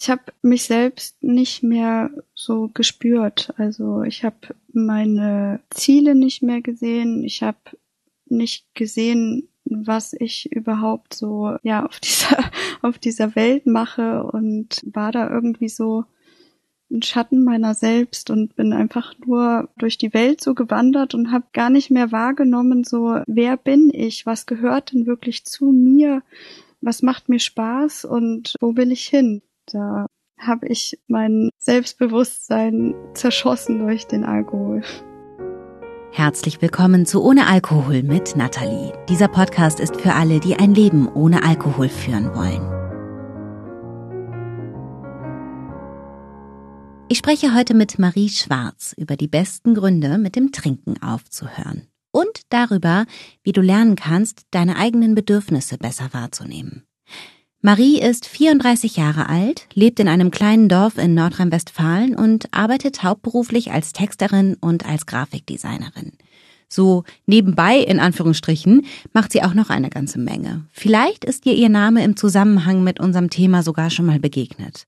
Ich habe mich selbst nicht mehr so gespürt. Also ich habe meine Ziele nicht mehr gesehen. Ich habe nicht gesehen, was ich überhaupt so ja auf dieser auf dieser Welt mache und war da irgendwie so ein Schatten meiner selbst und bin einfach nur durch die Welt so gewandert und habe gar nicht mehr wahrgenommen so wer bin ich, was gehört denn wirklich zu mir, was macht mir Spaß und wo will ich hin? Da habe ich mein Selbstbewusstsein zerschossen durch den Alkohol. Herzlich willkommen zu Ohne Alkohol mit Nathalie. Dieser Podcast ist für alle, die ein Leben ohne Alkohol führen wollen. Ich spreche heute mit Marie Schwarz über die besten Gründe, mit dem Trinken aufzuhören. Und darüber, wie du lernen kannst, deine eigenen Bedürfnisse besser wahrzunehmen. Marie ist 34 Jahre alt, lebt in einem kleinen Dorf in Nordrhein-Westfalen und arbeitet hauptberuflich als Texterin und als Grafikdesignerin. So nebenbei, in Anführungsstrichen, macht sie auch noch eine ganze Menge. Vielleicht ist dir ihr Name im Zusammenhang mit unserem Thema sogar schon mal begegnet.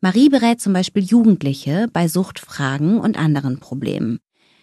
Marie berät zum Beispiel Jugendliche bei Suchtfragen und anderen Problemen.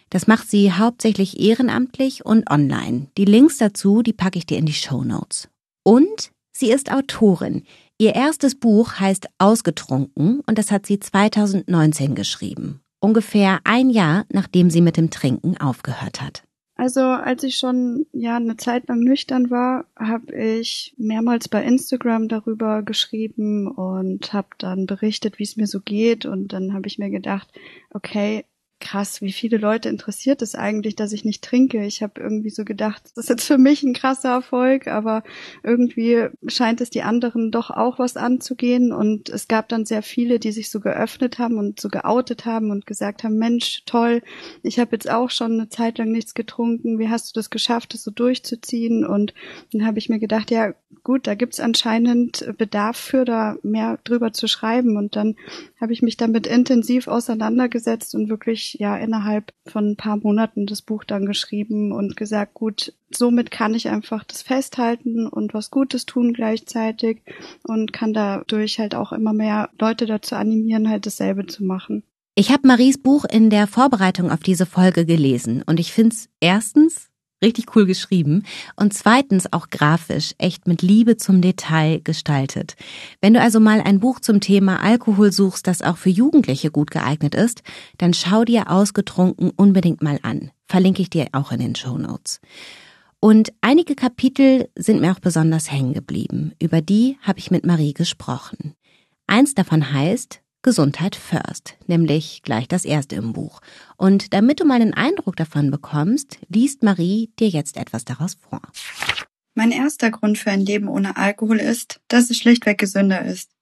Das macht sie hauptsächlich ehrenamtlich und online. Die Links dazu, die packe ich dir in die Show Notes. Und Sie ist Autorin. Ihr erstes Buch heißt Ausgetrunken und das hat sie 2019 geschrieben. Ungefähr ein Jahr, nachdem sie mit dem Trinken aufgehört hat. Also als ich schon ja eine Zeit lang nüchtern war, habe ich mehrmals bei Instagram darüber geschrieben und habe dann berichtet, wie es mir so geht. Und dann habe ich mir gedacht, okay, krass, wie viele Leute interessiert es eigentlich, dass ich nicht trinke. Ich habe irgendwie so gedacht, das ist jetzt für mich ein krasser Erfolg, aber irgendwie scheint es die anderen doch auch was anzugehen. Und es gab dann sehr viele, die sich so geöffnet haben und so geoutet haben und gesagt haben, Mensch, toll, ich habe jetzt auch schon eine Zeit lang nichts getrunken. Wie hast du das geschafft, das so durchzuziehen? Und dann habe ich mir gedacht, ja gut, da gibt's anscheinend Bedarf für, da mehr drüber zu schreiben. Und dann habe ich mich damit intensiv auseinandergesetzt und wirklich ja innerhalb von ein paar Monaten das Buch dann geschrieben und gesagt, gut, somit kann ich einfach das festhalten und was Gutes tun gleichzeitig und kann dadurch halt auch immer mehr Leute dazu animieren, halt dasselbe zu machen. Ich habe Maries Buch in der Vorbereitung auf diese Folge gelesen und ich finde es erstens richtig cool geschrieben und zweitens auch grafisch, echt mit Liebe zum Detail gestaltet. Wenn du also mal ein Buch zum Thema Alkohol suchst, das auch für Jugendliche gut geeignet ist, dann schau dir ausgetrunken unbedingt mal an. Verlinke ich dir auch in den Show Notes. Und einige Kapitel sind mir auch besonders hängen geblieben. Über die habe ich mit Marie gesprochen. Eins davon heißt Gesundheit First, nämlich gleich das erste im Buch. Und damit du mal einen Eindruck davon bekommst, liest Marie dir jetzt etwas daraus vor. Mein erster Grund für ein Leben ohne Alkohol ist, dass es schlichtweg gesünder ist.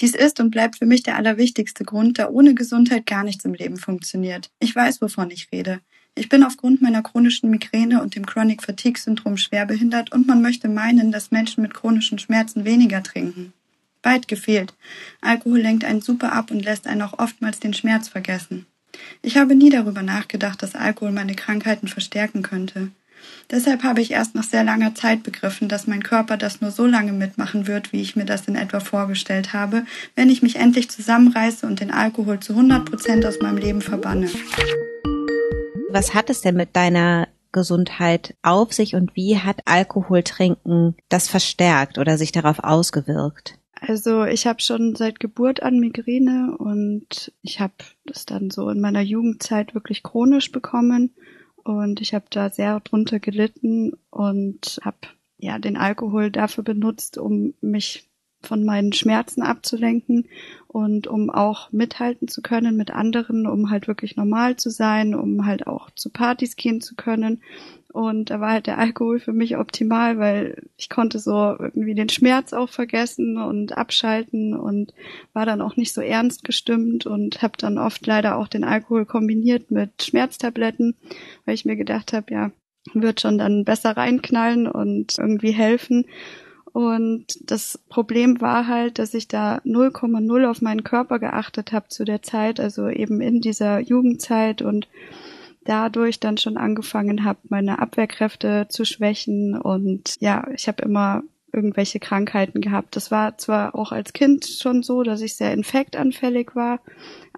Dies ist und bleibt für mich der allerwichtigste Grund, da ohne Gesundheit gar nichts im Leben funktioniert. Ich weiß, wovon ich rede. Ich bin aufgrund meiner chronischen Migräne und dem Chronic Fatigue Syndrom schwerbehindert und man möchte meinen, dass Menschen mit chronischen Schmerzen weniger trinken. Weit gefehlt. Alkohol lenkt einen super ab und lässt einen auch oftmals den Schmerz vergessen. Ich habe nie darüber nachgedacht, dass Alkohol meine Krankheiten verstärken könnte. Deshalb habe ich erst nach sehr langer Zeit begriffen, dass mein Körper das nur so lange mitmachen wird, wie ich mir das in etwa vorgestellt habe, wenn ich mich endlich zusammenreiße und den Alkohol zu 100 Prozent aus meinem Leben verbanne. Was hat es denn mit deiner Gesundheit auf sich und wie hat Alkoholtrinken das verstärkt oder sich darauf ausgewirkt? Also ich habe schon seit Geburt an Migräne und ich habe das dann so in meiner Jugendzeit wirklich chronisch bekommen und ich habe da sehr drunter gelitten und habe ja den Alkohol dafür benutzt, um mich von meinen Schmerzen abzulenken und um auch mithalten zu können mit anderen, um halt wirklich normal zu sein, um halt auch zu Partys gehen zu können. Und da war halt der Alkohol für mich optimal, weil ich konnte so irgendwie den Schmerz auch vergessen und abschalten und war dann auch nicht so ernst gestimmt und habe dann oft leider auch den Alkohol kombiniert mit Schmerztabletten, weil ich mir gedacht habe, ja, wird schon dann besser reinknallen und irgendwie helfen. Und das Problem war halt, dass ich da 0,0 auf meinen Körper geachtet habe zu der Zeit, also eben in dieser Jugendzeit und dadurch dann schon angefangen habe, meine Abwehrkräfte zu schwächen. Und ja, ich habe immer irgendwelche Krankheiten gehabt. Das war zwar auch als Kind schon so, dass ich sehr infektanfällig war,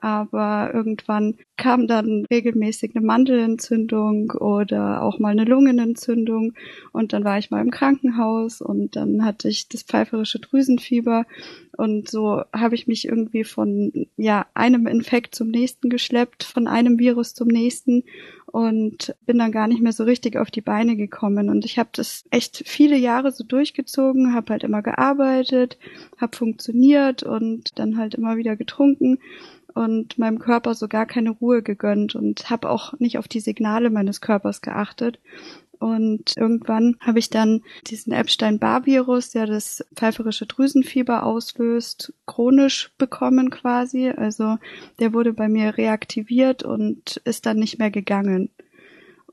aber irgendwann kam dann regelmäßig eine Mandelentzündung oder auch mal eine Lungenentzündung. Und dann war ich mal im Krankenhaus und dann hatte ich das pfeiferische Drüsenfieber. Und so habe ich mich irgendwie von ja einem Infekt zum nächsten geschleppt, von einem Virus zum nächsten und bin dann gar nicht mehr so richtig auf die Beine gekommen. Und ich habe das echt viele Jahre so durchgezogen, habe halt immer gearbeitet, habe funktioniert und dann halt immer wieder getrunken und meinem Körper so gar keine Ruhe gegönnt und habe auch nicht auf die Signale meines Körpers geachtet. Und irgendwann habe ich dann diesen Epstein-Barr-Virus, der das pfeiferische Drüsenfieber auslöst, chronisch bekommen quasi. Also der wurde bei mir reaktiviert und ist dann nicht mehr gegangen.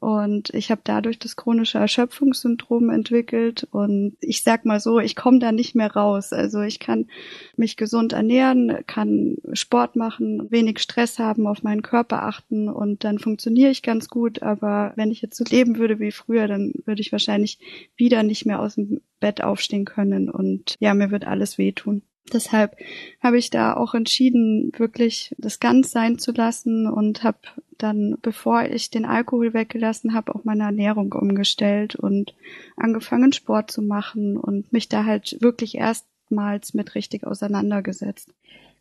Und ich habe dadurch das chronische Erschöpfungssyndrom entwickelt. Und ich sag mal so, ich komme da nicht mehr raus. Also ich kann mich gesund ernähren, kann Sport machen, wenig Stress haben, auf meinen Körper achten und dann funktioniere ich ganz gut. Aber wenn ich jetzt so leben würde wie früher, dann würde ich wahrscheinlich wieder nicht mehr aus dem Bett aufstehen können. Und ja, mir wird alles wehtun. Deshalb habe ich da auch entschieden, wirklich das ganz sein zu lassen und habe dann, bevor ich den Alkohol weggelassen habe, auch meine Ernährung umgestellt und angefangen Sport zu machen und mich da halt wirklich erstmals mit richtig auseinandergesetzt.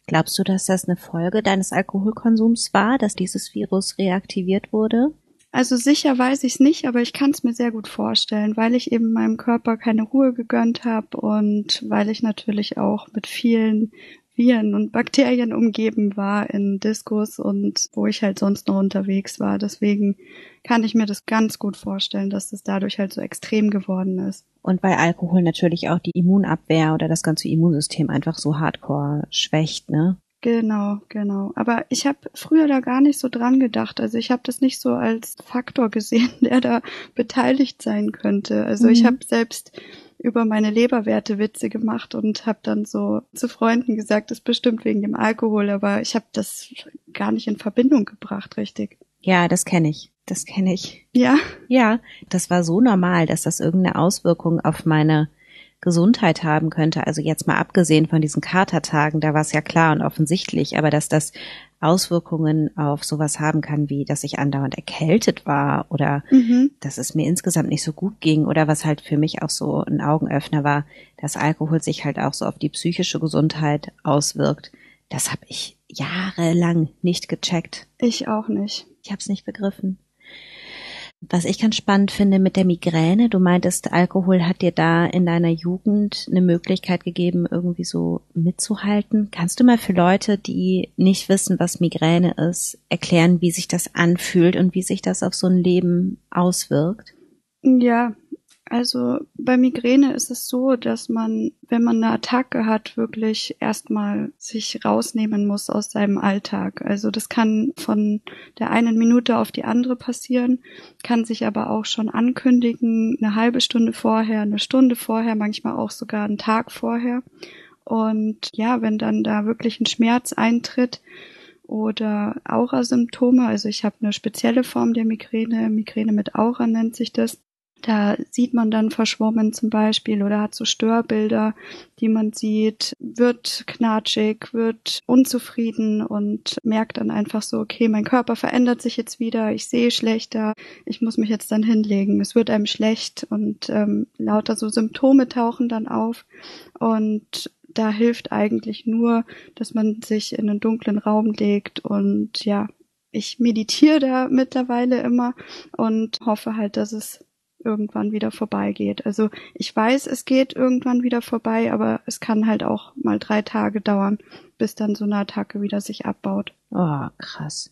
Glaubst du, dass das eine Folge deines Alkoholkonsums war, dass dieses Virus reaktiviert wurde? Also sicher weiß ich es nicht, aber ich kann es mir sehr gut vorstellen, weil ich eben meinem Körper keine Ruhe gegönnt habe und weil ich natürlich auch mit vielen Viren und Bakterien umgeben war in Diskos und wo ich halt sonst noch unterwegs war. Deswegen kann ich mir das ganz gut vorstellen, dass das dadurch halt so extrem geworden ist. Und weil Alkohol natürlich auch die Immunabwehr oder das ganze Immunsystem einfach so hardcore schwächt, ne? Genau, genau. Aber ich habe früher da gar nicht so dran gedacht. Also ich habe das nicht so als Faktor gesehen, der da beteiligt sein könnte. Also mhm. ich habe selbst über meine Leberwerte Witze gemacht und habe dann so zu Freunden gesagt, das ist bestimmt wegen dem Alkohol, aber ich habe das gar nicht in Verbindung gebracht, richtig. Ja, das kenne ich. Das kenne ich. Ja. Ja, das war so normal, dass das irgendeine Auswirkung auf meine Gesundheit haben könnte. Also jetzt mal abgesehen von diesen Katertagen, da war es ja klar und offensichtlich, aber dass das Auswirkungen auf sowas haben kann, wie dass ich andauernd erkältet war oder mhm. dass es mir insgesamt nicht so gut ging oder was halt für mich auch so ein Augenöffner war, dass Alkohol sich halt auch so auf die psychische Gesundheit auswirkt. Das habe ich jahrelang nicht gecheckt. Ich auch nicht. Ich habe es nicht begriffen. Was ich ganz spannend finde mit der Migräne, du meintest, Alkohol hat dir da in deiner Jugend eine Möglichkeit gegeben, irgendwie so mitzuhalten. Kannst du mal für Leute, die nicht wissen, was Migräne ist, erklären, wie sich das anfühlt und wie sich das auf so ein Leben auswirkt? Ja, also bei Migräne ist es so, dass man, wenn man eine Attacke hat, wirklich erstmal sich rausnehmen muss aus seinem Alltag. Also das kann von der einen Minute auf die andere passieren, kann sich aber auch schon ankündigen, eine halbe Stunde vorher, eine Stunde vorher, manchmal auch sogar einen Tag vorher. Und ja, wenn dann da wirklich ein Schmerz eintritt, oder Aura-Symptome. Also ich habe eine spezielle Form der Migräne, Migräne mit Aura nennt sich das. Da sieht man dann verschwommen zum Beispiel oder hat so Störbilder, die man sieht, wird knatschig, wird unzufrieden und merkt dann einfach so, okay, mein Körper verändert sich jetzt wieder, ich sehe schlechter, ich muss mich jetzt dann hinlegen, es wird einem schlecht und ähm, lauter so Symptome tauchen dann auf und da hilft eigentlich nur, dass man sich in einen dunklen Raum legt und ja, ich meditiere da mittlerweile immer und hoffe halt, dass es irgendwann wieder vorbeigeht. Also ich weiß, es geht irgendwann wieder vorbei, aber es kann halt auch mal drei Tage dauern, bis dann so eine Attacke wieder sich abbaut. Oh, krass.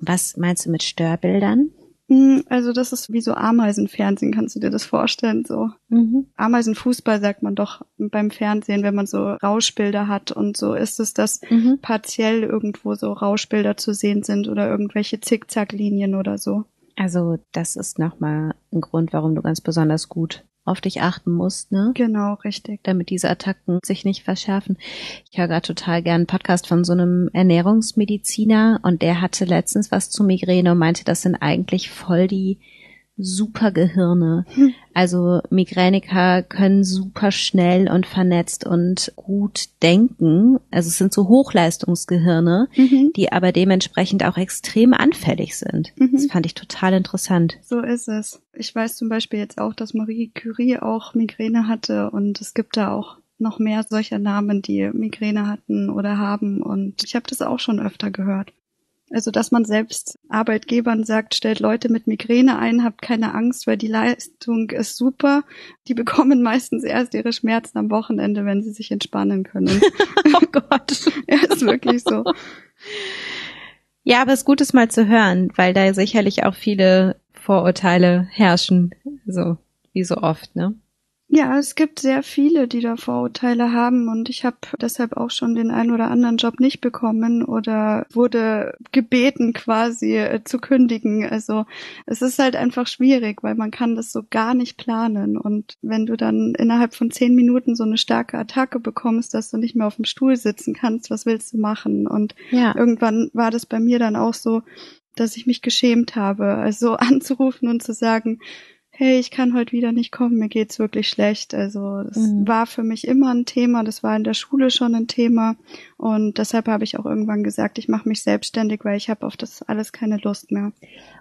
Was meinst du mit Störbildern? Hm, also das ist wie so Ameisenfernsehen, kannst du dir das vorstellen? So mhm. Ameisenfußball sagt man doch beim Fernsehen, wenn man so Rauschbilder hat und so ist es, dass mhm. partiell irgendwo so Rauschbilder zu sehen sind oder irgendwelche Zickzacklinien oder so. Also das ist nochmal ein Grund, warum du ganz besonders gut auf dich achten musst, ne? Genau, richtig. Damit diese Attacken sich nicht verschärfen. Ich höre gerade total gern einen Podcast von so einem Ernährungsmediziner und der hatte letztens was zu Migräne und meinte, das sind eigentlich voll die Supergehirne. Hm. Also Migräniker können super schnell und vernetzt und gut denken. Also es sind so Hochleistungsgehirne, mhm. die aber dementsprechend auch extrem anfällig sind. Mhm. Das fand ich total interessant. So ist es. Ich weiß zum Beispiel jetzt auch, dass Marie Curie auch Migräne hatte und es gibt da auch noch mehr solcher Namen, die Migräne hatten oder haben. Und ich habe das auch schon öfter gehört. Also, dass man selbst Arbeitgebern sagt, stellt Leute mit Migräne ein, habt keine Angst, weil die Leistung ist super. Die bekommen meistens erst ihre Schmerzen am Wochenende, wenn sie sich entspannen können. oh Gott. ja, ist wirklich so. Ja, aber es ist gut, es mal zu hören, weil da sicherlich auch viele Vorurteile herrschen, so wie so oft, ne? Ja, es gibt sehr viele, die da Vorurteile haben und ich habe deshalb auch schon den einen oder anderen Job nicht bekommen oder wurde gebeten quasi äh, zu kündigen. Also es ist halt einfach schwierig, weil man kann das so gar nicht planen und wenn du dann innerhalb von zehn Minuten so eine starke Attacke bekommst, dass du nicht mehr auf dem Stuhl sitzen kannst, was willst du machen? Und ja. irgendwann war das bei mir dann auch so, dass ich mich geschämt habe, also anzurufen und zu sagen, hey, ich kann heute wieder nicht kommen, mir geht's wirklich schlecht. Also das mhm. war für mich immer ein Thema, das war in der Schule schon ein Thema und deshalb habe ich auch irgendwann gesagt, ich mache mich selbstständig, weil ich habe auf das alles keine Lust mehr.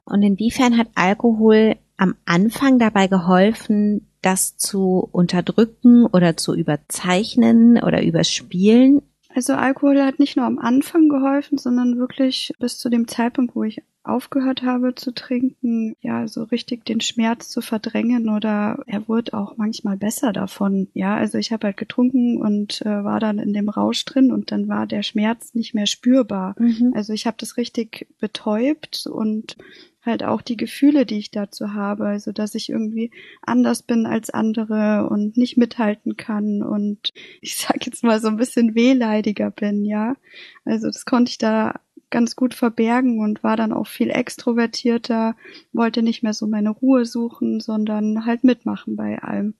Und inwiefern hat Alkohol am Anfang dabei geholfen, das zu unterdrücken oder zu überzeichnen oder überspielen? Also Alkohol hat nicht nur am Anfang geholfen, sondern wirklich bis zu dem Zeitpunkt, wo ich aufgehört habe zu trinken, ja, so richtig den Schmerz zu verdrängen oder er wurde auch manchmal besser davon. Ja, also ich habe halt getrunken und äh, war dann in dem Rausch drin und dann war der Schmerz nicht mehr spürbar. Mhm. Also ich habe das richtig betäubt und halt auch die Gefühle, die ich dazu habe, also dass ich irgendwie anders bin als andere und nicht mithalten kann und ich sag jetzt mal so ein bisschen wehleidiger bin, ja. Also das konnte ich da ganz gut verbergen und war dann auch viel extrovertierter, wollte nicht mehr so meine Ruhe suchen, sondern halt mitmachen bei allem.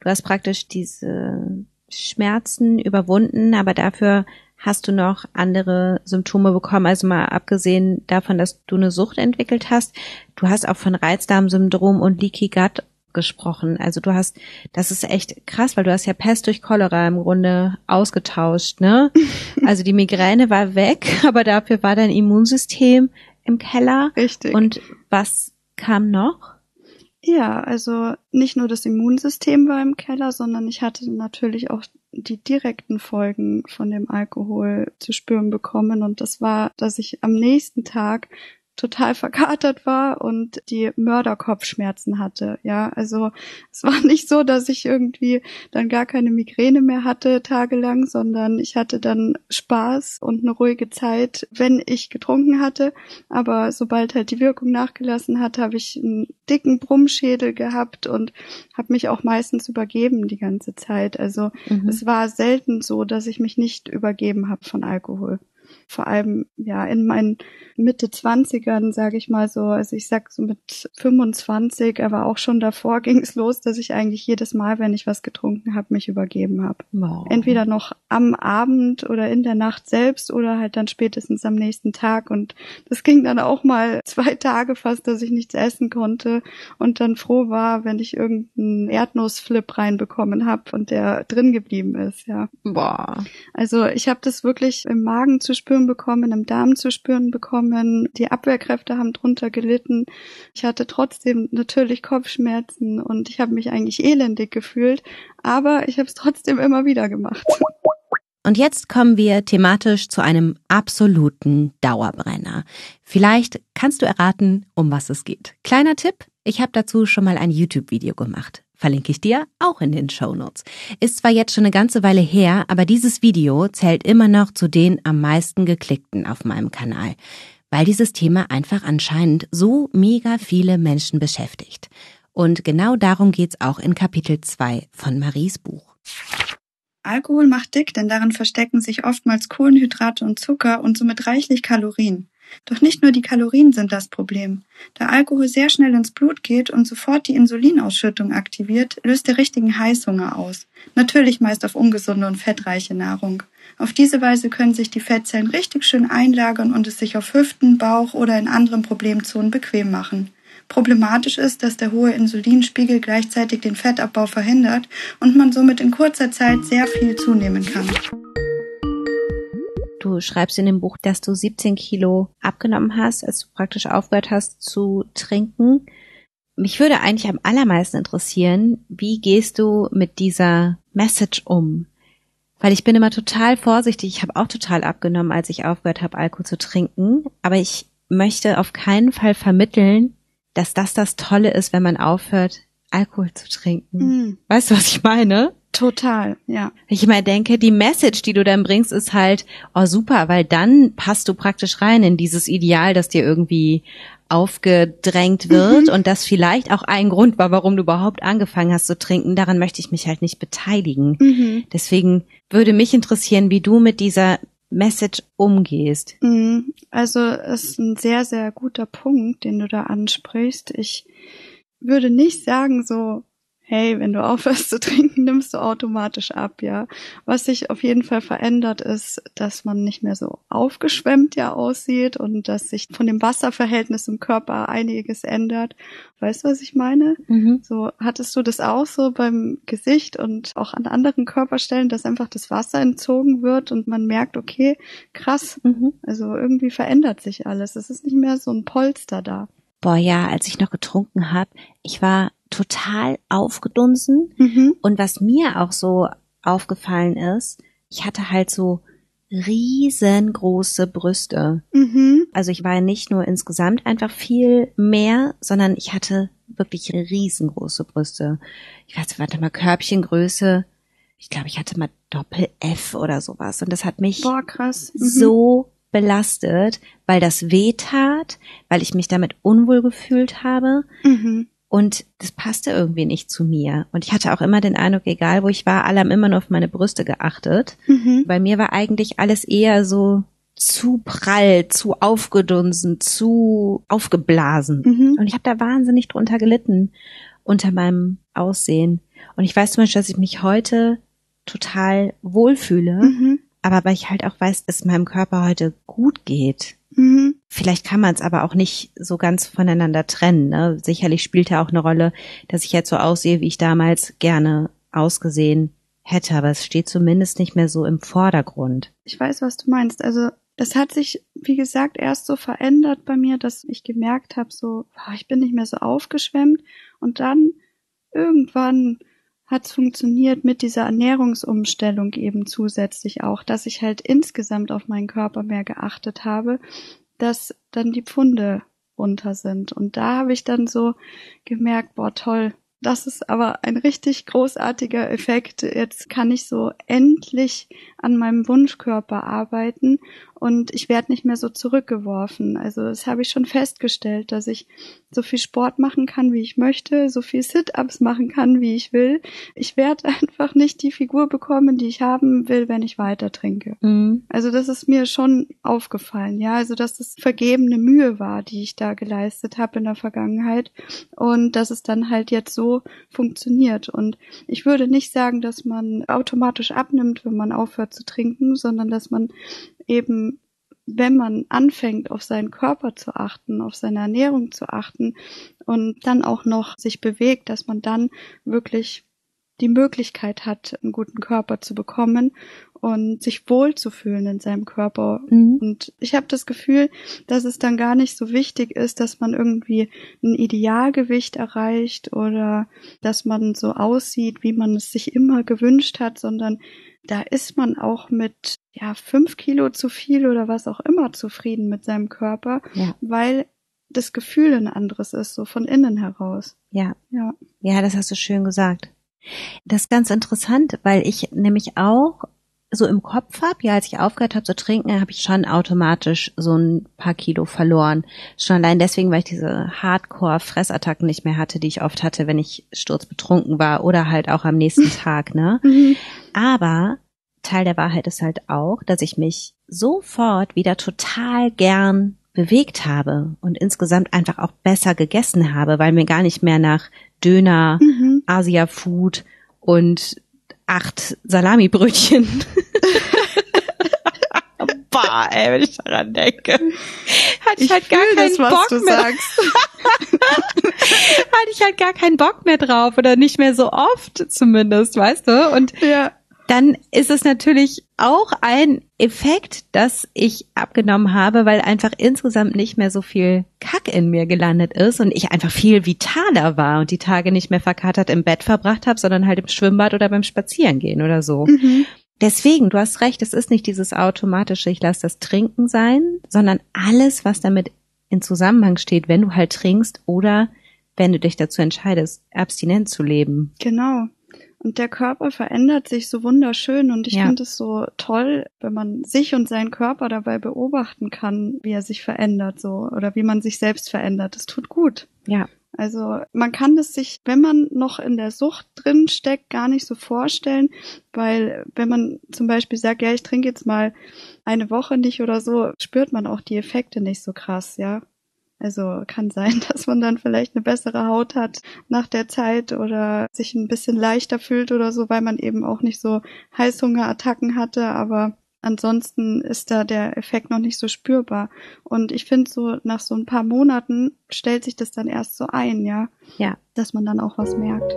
Du hast praktisch diese Schmerzen überwunden, aber dafür hast du noch andere Symptome bekommen, also mal abgesehen davon, dass du eine Sucht entwickelt hast. Du hast auch von Reizdarmsyndrom und Leaky Gut gesprochen. Also du hast, das ist echt krass, weil du hast ja Pest durch Cholera im Grunde ausgetauscht, ne? Also die Migräne war weg, aber dafür war dein Immunsystem im Keller. Richtig. Und was kam noch? Ja, also nicht nur das Immunsystem war im Keller, sondern ich hatte natürlich auch die direkten Folgen von dem Alkohol zu spüren bekommen. Und das war, dass ich am nächsten Tag total verkatert war und die Mörderkopfschmerzen hatte. Ja, also es war nicht so, dass ich irgendwie dann gar keine Migräne mehr hatte tagelang, sondern ich hatte dann Spaß und eine ruhige Zeit, wenn ich getrunken hatte. Aber sobald halt die Wirkung nachgelassen hat, habe ich einen dicken Brummschädel gehabt und habe mich auch meistens übergeben die ganze Zeit. Also mhm. es war selten so, dass ich mich nicht übergeben habe von Alkohol vor allem ja in meinen Mitte Zwanzigern, sage ich mal so, also ich sag so mit 25, aber auch schon davor ging es los, dass ich eigentlich jedes Mal, wenn ich was getrunken habe, mich übergeben habe. Wow. Entweder noch am Abend oder in der Nacht selbst oder halt dann spätestens am nächsten Tag und das ging dann auch mal zwei Tage fast, dass ich nichts essen konnte und dann froh war, wenn ich irgendeinen Erdnussflip reinbekommen habe und der drin geblieben ist, ja. Boah. Also ich habe das wirklich im Magen zu spüren bekommen, im Darm zu spüren bekommen. Die Abwehrkräfte haben drunter gelitten. Ich hatte trotzdem natürlich Kopfschmerzen und ich habe mich eigentlich elendig gefühlt, aber ich habe es trotzdem immer wieder gemacht. Und jetzt kommen wir thematisch zu einem absoluten Dauerbrenner. Vielleicht kannst du erraten, um was es geht. Kleiner Tipp, ich habe dazu schon mal ein YouTube-Video gemacht. Verlinke ich dir auch in den Show Notes. Ist zwar jetzt schon eine ganze Weile her, aber dieses Video zählt immer noch zu den am meisten geklickten auf meinem Kanal, weil dieses Thema einfach anscheinend so mega viele Menschen beschäftigt. Und genau darum geht's auch in Kapitel 2 von Maries Buch. Alkohol macht dick, denn darin verstecken sich oftmals Kohlenhydrate und Zucker und somit reichlich Kalorien. Doch nicht nur die Kalorien sind das Problem. Da Alkohol sehr schnell ins Blut geht und sofort die Insulinausschüttung aktiviert, löst er richtigen Heißhunger aus. Natürlich meist auf ungesunde und fettreiche Nahrung. Auf diese Weise können sich die Fettzellen richtig schön einlagern und es sich auf Hüften, Bauch oder in anderen Problemzonen bequem machen. Problematisch ist, dass der hohe Insulinspiegel gleichzeitig den Fettabbau verhindert und man somit in kurzer Zeit sehr viel zunehmen kann. Du schreibst in dem Buch, dass du 17 Kilo abgenommen hast, als du praktisch aufgehört hast zu trinken. Mich würde eigentlich am allermeisten interessieren, wie gehst du mit dieser Message um? Weil ich bin immer total vorsichtig. Ich habe auch total abgenommen, als ich aufgehört habe, Alkohol zu trinken. Aber ich möchte auf keinen Fall vermitteln, dass das das Tolle ist, wenn man aufhört, Alkohol zu trinken. Mm. Weißt du, was ich meine? Total, ja. Ich immer denke, die Message, die du dann bringst, ist halt, oh super, weil dann passt du praktisch rein in dieses Ideal, das dir irgendwie aufgedrängt wird mhm. und das vielleicht auch ein Grund war, warum du überhaupt angefangen hast zu trinken. Daran möchte ich mich halt nicht beteiligen. Mhm. Deswegen würde mich interessieren, wie du mit dieser Message umgehst. Mhm. Also es ist ein sehr, sehr guter Punkt, den du da ansprichst. Ich würde nicht sagen so, hey, wenn du aufhörst zu trinken, nimmst du automatisch ab, ja. Was sich auf jeden Fall verändert ist, dass man nicht mehr so aufgeschwemmt ja aussieht und dass sich von dem Wasserverhältnis im Körper einiges ändert. Weißt du, was ich meine? Mhm. So, hattest du das auch so beim Gesicht und auch an anderen Körperstellen, dass einfach das Wasser entzogen wird und man merkt, okay, krass, mhm. also irgendwie verändert sich alles. Es ist nicht mehr so ein Polster da. Boah, ja, als ich noch getrunken habe, ich war total aufgedunsen. Mhm. Und was mir auch so aufgefallen ist, ich hatte halt so riesengroße Brüste. Mhm. Also ich war nicht nur insgesamt einfach viel mehr, sondern ich hatte wirklich riesengroße Brüste. Ich weiß, warte mal, Körbchengröße. Ich glaube, ich hatte mal Doppel F oder sowas. Und das hat mich Boah. Mhm. so belastet, weil das weh tat, weil ich mich damit unwohl gefühlt habe. Mhm. Und das passte irgendwie nicht zu mir. Und ich hatte auch immer den Eindruck, egal wo ich war, alle haben immer nur auf meine Brüste geachtet. Mhm. Bei mir war eigentlich alles eher so zu prall, zu aufgedunsen, zu aufgeblasen. Mhm. Und ich habe da wahnsinnig drunter gelitten unter meinem Aussehen. Und ich weiß zum Beispiel, dass ich mich heute total wohlfühle, mhm. Aber weil ich halt auch weiß, dass meinem Körper heute gut geht. Mhm. Vielleicht kann man es aber auch nicht so ganz voneinander trennen. Ne? Sicherlich spielt ja auch eine Rolle, dass ich jetzt so aussehe, wie ich damals gerne ausgesehen hätte, aber es steht zumindest nicht mehr so im Vordergrund. Ich weiß, was du meinst. Also das hat sich, wie gesagt, erst so verändert bei mir, dass ich gemerkt habe, so, ich bin nicht mehr so aufgeschwemmt. Und dann irgendwann hat es funktioniert mit dieser Ernährungsumstellung eben zusätzlich auch, dass ich halt insgesamt auf meinen Körper mehr geachtet habe, dass dann die Pfunde runter sind. Und da habe ich dann so gemerkt, boah, toll, das ist aber ein richtig großartiger Effekt. Jetzt kann ich so endlich an meinem Wunschkörper arbeiten und ich werde nicht mehr so zurückgeworfen. Also das habe ich schon festgestellt, dass ich so viel Sport machen kann, wie ich möchte, so viel Sit-ups machen kann, wie ich will. Ich werde einfach nicht die Figur bekommen, die ich haben will, wenn ich weiter trinke. Mhm. Also das ist mir schon aufgefallen, ja, also dass das vergebene Mühe war, die ich da geleistet habe in der Vergangenheit und dass es dann halt jetzt so funktioniert. Und ich würde nicht sagen, dass man automatisch abnimmt, wenn man aufhört zu trinken, sondern dass man eben, wenn man anfängt, auf seinen Körper zu achten, auf seine Ernährung zu achten und dann auch noch sich bewegt, dass man dann wirklich die Möglichkeit hat, einen guten Körper zu bekommen und sich wohlzufühlen in seinem Körper. Mhm. Und ich habe das Gefühl, dass es dann gar nicht so wichtig ist, dass man irgendwie ein Idealgewicht erreicht oder dass man so aussieht, wie man es sich immer gewünscht hat, sondern da ist man auch mit ja fünf Kilo zu viel oder was auch immer zufrieden mit seinem Körper, ja. weil das Gefühl ein anderes ist, so von innen heraus. Ja. Ja. Ja, das hast du schön gesagt. Das ist ganz interessant, weil ich nämlich auch so im Kopf habe, ja, als ich aufgehört habe zu trinken, habe ich schon automatisch so ein paar Kilo verloren. Schon allein deswegen, weil ich diese Hardcore-Fressattacken nicht mehr hatte, die ich oft hatte, wenn ich sturzbetrunken war oder halt auch am nächsten Tag, ne? Mhm. Aber Teil der Wahrheit ist halt auch, dass ich mich sofort wieder total gern bewegt habe und insgesamt einfach auch besser gegessen habe, weil mir gar nicht mehr nach Döner, mhm. Asia-Food und acht Salamibrötchen. bah, ey, wenn ich daran denke. hatte ich, halt gar keinen das, Bock mehr. hatte ich halt gar keinen Bock mehr drauf oder nicht mehr so oft zumindest, weißt du? Und ja dann ist es natürlich auch ein Effekt, dass ich abgenommen habe, weil einfach insgesamt nicht mehr so viel Kack in mir gelandet ist und ich einfach viel vitaler war und die Tage nicht mehr verkatert im Bett verbracht habe, sondern halt im Schwimmbad oder beim Spazierengehen oder so. Mhm. Deswegen, du hast recht, es ist nicht dieses automatische, ich lasse das Trinken sein, sondern alles, was damit in Zusammenhang steht, wenn du halt trinkst oder wenn du dich dazu entscheidest, abstinent zu leben. Genau. Und der Körper verändert sich so wunderschön und ich ja. finde es so toll, wenn man sich und seinen Körper dabei beobachten kann, wie er sich verändert so oder wie man sich selbst verändert. Das tut gut. Ja. Also man kann es sich, wenn man noch in der Sucht drin steckt, gar nicht so vorstellen, weil wenn man zum Beispiel sagt, ja, ich trinke jetzt mal eine Woche nicht oder so, spürt man auch die Effekte nicht so krass, ja. Also kann sein, dass man dann vielleicht eine bessere Haut hat nach der Zeit oder sich ein bisschen leichter fühlt oder so, weil man eben auch nicht so Heißhungerattacken hatte, aber ansonsten ist da der Effekt noch nicht so spürbar. Und ich finde so nach so ein paar Monaten stellt sich das dann erst so ein, ja. Ja. Dass man dann auch was merkt.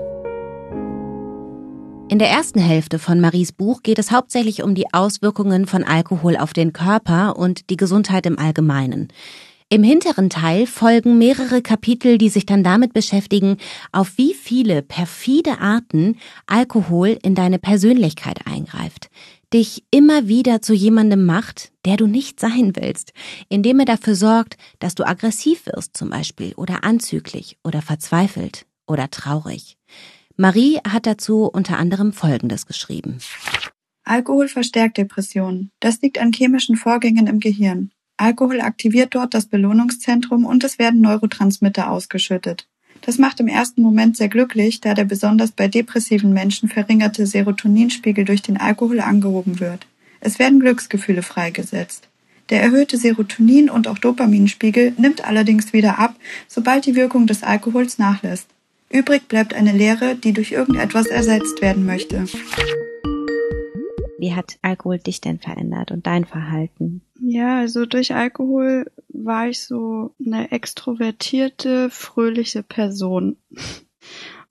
In der ersten Hälfte von Maries Buch geht es hauptsächlich um die Auswirkungen von Alkohol auf den Körper und die Gesundheit im Allgemeinen. Im hinteren Teil folgen mehrere Kapitel, die sich dann damit beschäftigen, auf wie viele perfide Arten Alkohol in deine Persönlichkeit eingreift, dich immer wieder zu jemandem macht, der du nicht sein willst, indem er dafür sorgt, dass du aggressiv wirst zum Beispiel oder anzüglich oder verzweifelt oder traurig. Marie hat dazu unter anderem Folgendes geschrieben. Alkohol verstärkt Depressionen. Das liegt an chemischen Vorgängen im Gehirn. Alkohol aktiviert dort das Belohnungszentrum und es werden Neurotransmitter ausgeschüttet. Das macht im ersten Moment sehr glücklich, da der besonders bei depressiven Menschen verringerte Serotoninspiegel durch den Alkohol angehoben wird. Es werden Glücksgefühle freigesetzt. Der erhöhte Serotonin- und auch Dopaminspiegel nimmt allerdings wieder ab, sobald die Wirkung des Alkohols nachlässt. Übrig bleibt eine Leere, die durch irgendetwas ersetzt werden möchte. Wie hat Alkohol dich denn verändert und dein Verhalten? Ja, also durch Alkohol war ich so eine extrovertierte, fröhliche Person.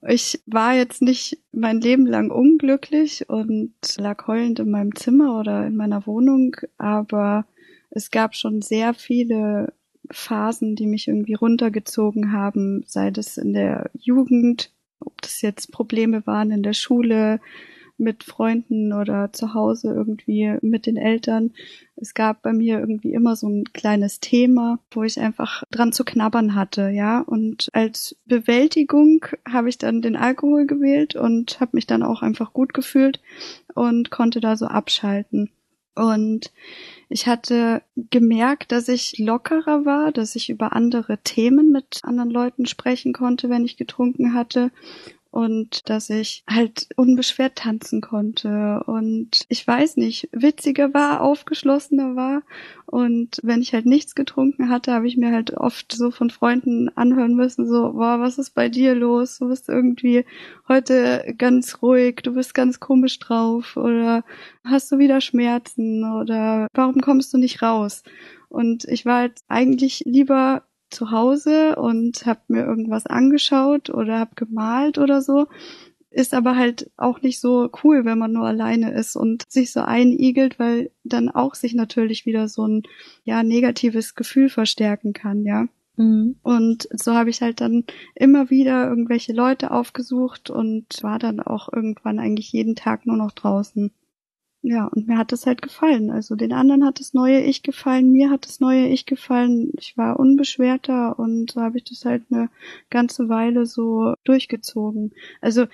Ich war jetzt nicht mein Leben lang unglücklich und lag heulend in meinem Zimmer oder in meiner Wohnung, aber es gab schon sehr viele Phasen, die mich irgendwie runtergezogen haben, sei das in der Jugend, ob das jetzt Probleme waren in der Schule, mit Freunden oder zu Hause irgendwie mit den Eltern. Es gab bei mir irgendwie immer so ein kleines Thema, wo ich einfach dran zu knabbern hatte, ja. Und als Bewältigung habe ich dann den Alkohol gewählt und habe mich dann auch einfach gut gefühlt und konnte da so abschalten. Und ich hatte gemerkt, dass ich lockerer war, dass ich über andere Themen mit anderen Leuten sprechen konnte, wenn ich getrunken hatte und dass ich halt unbeschwert tanzen konnte und ich weiß nicht, witziger war, aufgeschlossener war und wenn ich halt nichts getrunken hatte, habe ich mir halt oft so von Freunden anhören müssen, so, boah, was ist bei dir los? Du bist irgendwie heute ganz ruhig, du bist ganz komisch drauf oder hast du wieder Schmerzen oder warum kommst du nicht raus? Und ich war halt eigentlich lieber zu Hause und habe mir irgendwas angeschaut oder habe gemalt oder so. Ist aber halt auch nicht so cool, wenn man nur alleine ist und sich so einigelt, weil dann auch sich natürlich wieder so ein ja negatives Gefühl verstärken kann, ja. Mhm. Und so habe ich halt dann immer wieder irgendwelche Leute aufgesucht und war dann auch irgendwann eigentlich jeden Tag nur noch draußen. Ja, und mir hat es halt gefallen. Also den anderen hat das neue Ich gefallen, mir hat das neue Ich gefallen. Ich war unbeschwerter und so habe ich das halt eine ganze Weile so durchgezogen. Also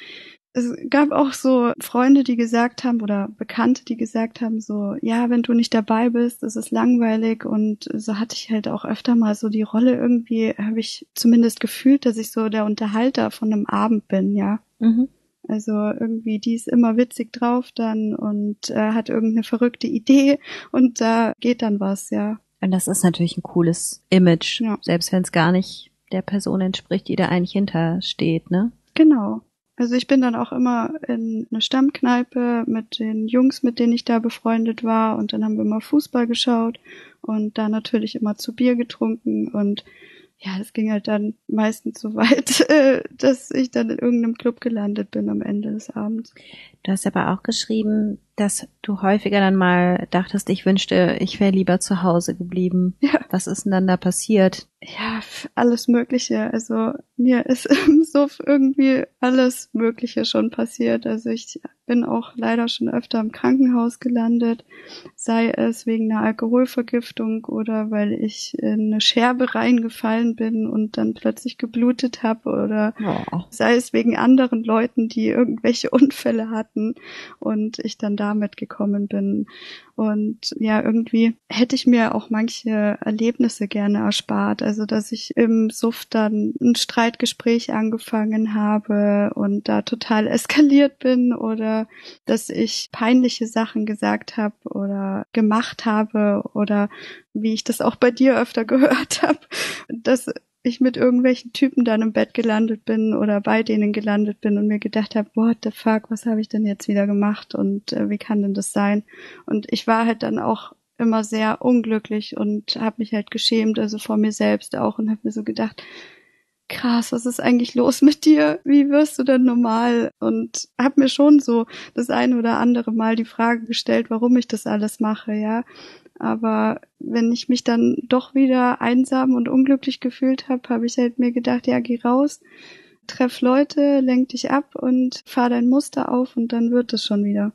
es gab auch so Freunde, die gesagt haben oder Bekannte, die gesagt haben so, ja, wenn du nicht dabei bist, ist es langweilig und so hatte ich halt auch öfter mal so die Rolle irgendwie, habe ich zumindest gefühlt, dass ich so der Unterhalter von einem Abend bin, ja. Mhm. Also irgendwie, die ist immer witzig drauf dann und äh, hat irgendeine verrückte Idee und da geht dann was, ja. Und das ist natürlich ein cooles Image, ja. selbst wenn es gar nicht der Person entspricht, die da eigentlich hintersteht, ne? Genau. Also ich bin dann auch immer in eine Stammkneipe mit den Jungs, mit denen ich da befreundet war und dann haben wir immer Fußball geschaut und da natürlich immer zu Bier getrunken und ja, das ging halt dann meistens so weit, äh, dass ich dann in irgendeinem Club gelandet bin am Ende des Abends. Du hast aber auch geschrieben, dass du häufiger dann mal dachtest, ich wünschte, ich wäre lieber zu Hause geblieben. Ja. Was ist denn dann da passiert? Ja, alles Mögliche. Also mir ist Suff irgendwie alles Mögliche schon passiert. Also ich bin auch leider schon öfter im Krankenhaus gelandet, sei es wegen einer Alkoholvergiftung oder weil ich in eine Scherbe reingefallen bin und dann plötzlich geblutet habe oder oh. sei es wegen anderen Leuten, die irgendwelche Unfälle hatten und ich dann damit gekommen bin. Und ja, irgendwie hätte ich mir auch manche Erlebnisse gerne erspart. Also, dass ich im Suff dann ein Streitgespräch angefangen habe und da total eskaliert bin oder dass ich peinliche Sachen gesagt habe oder gemacht habe oder wie ich das auch bei dir öfter gehört habe, dass ich mit irgendwelchen Typen dann im Bett gelandet bin oder bei denen gelandet bin und mir gedacht habe, what the fuck, was habe ich denn jetzt wieder gemacht und äh, wie kann denn das sein? Und ich war halt dann auch immer sehr unglücklich und habe mich halt geschämt, also vor mir selbst auch und habe mir so gedacht, krass, was ist eigentlich los mit dir? Wie wirst du denn normal? Und habe mir schon so das eine oder andere Mal die Frage gestellt, warum ich das alles mache, ja. Aber wenn ich mich dann doch wieder einsam und unglücklich gefühlt habe, habe ich halt mir gedacht, ja, geh raus, treff Leute, lenk dich ab und fahr dein Muster auf und dann wird es schon wieder.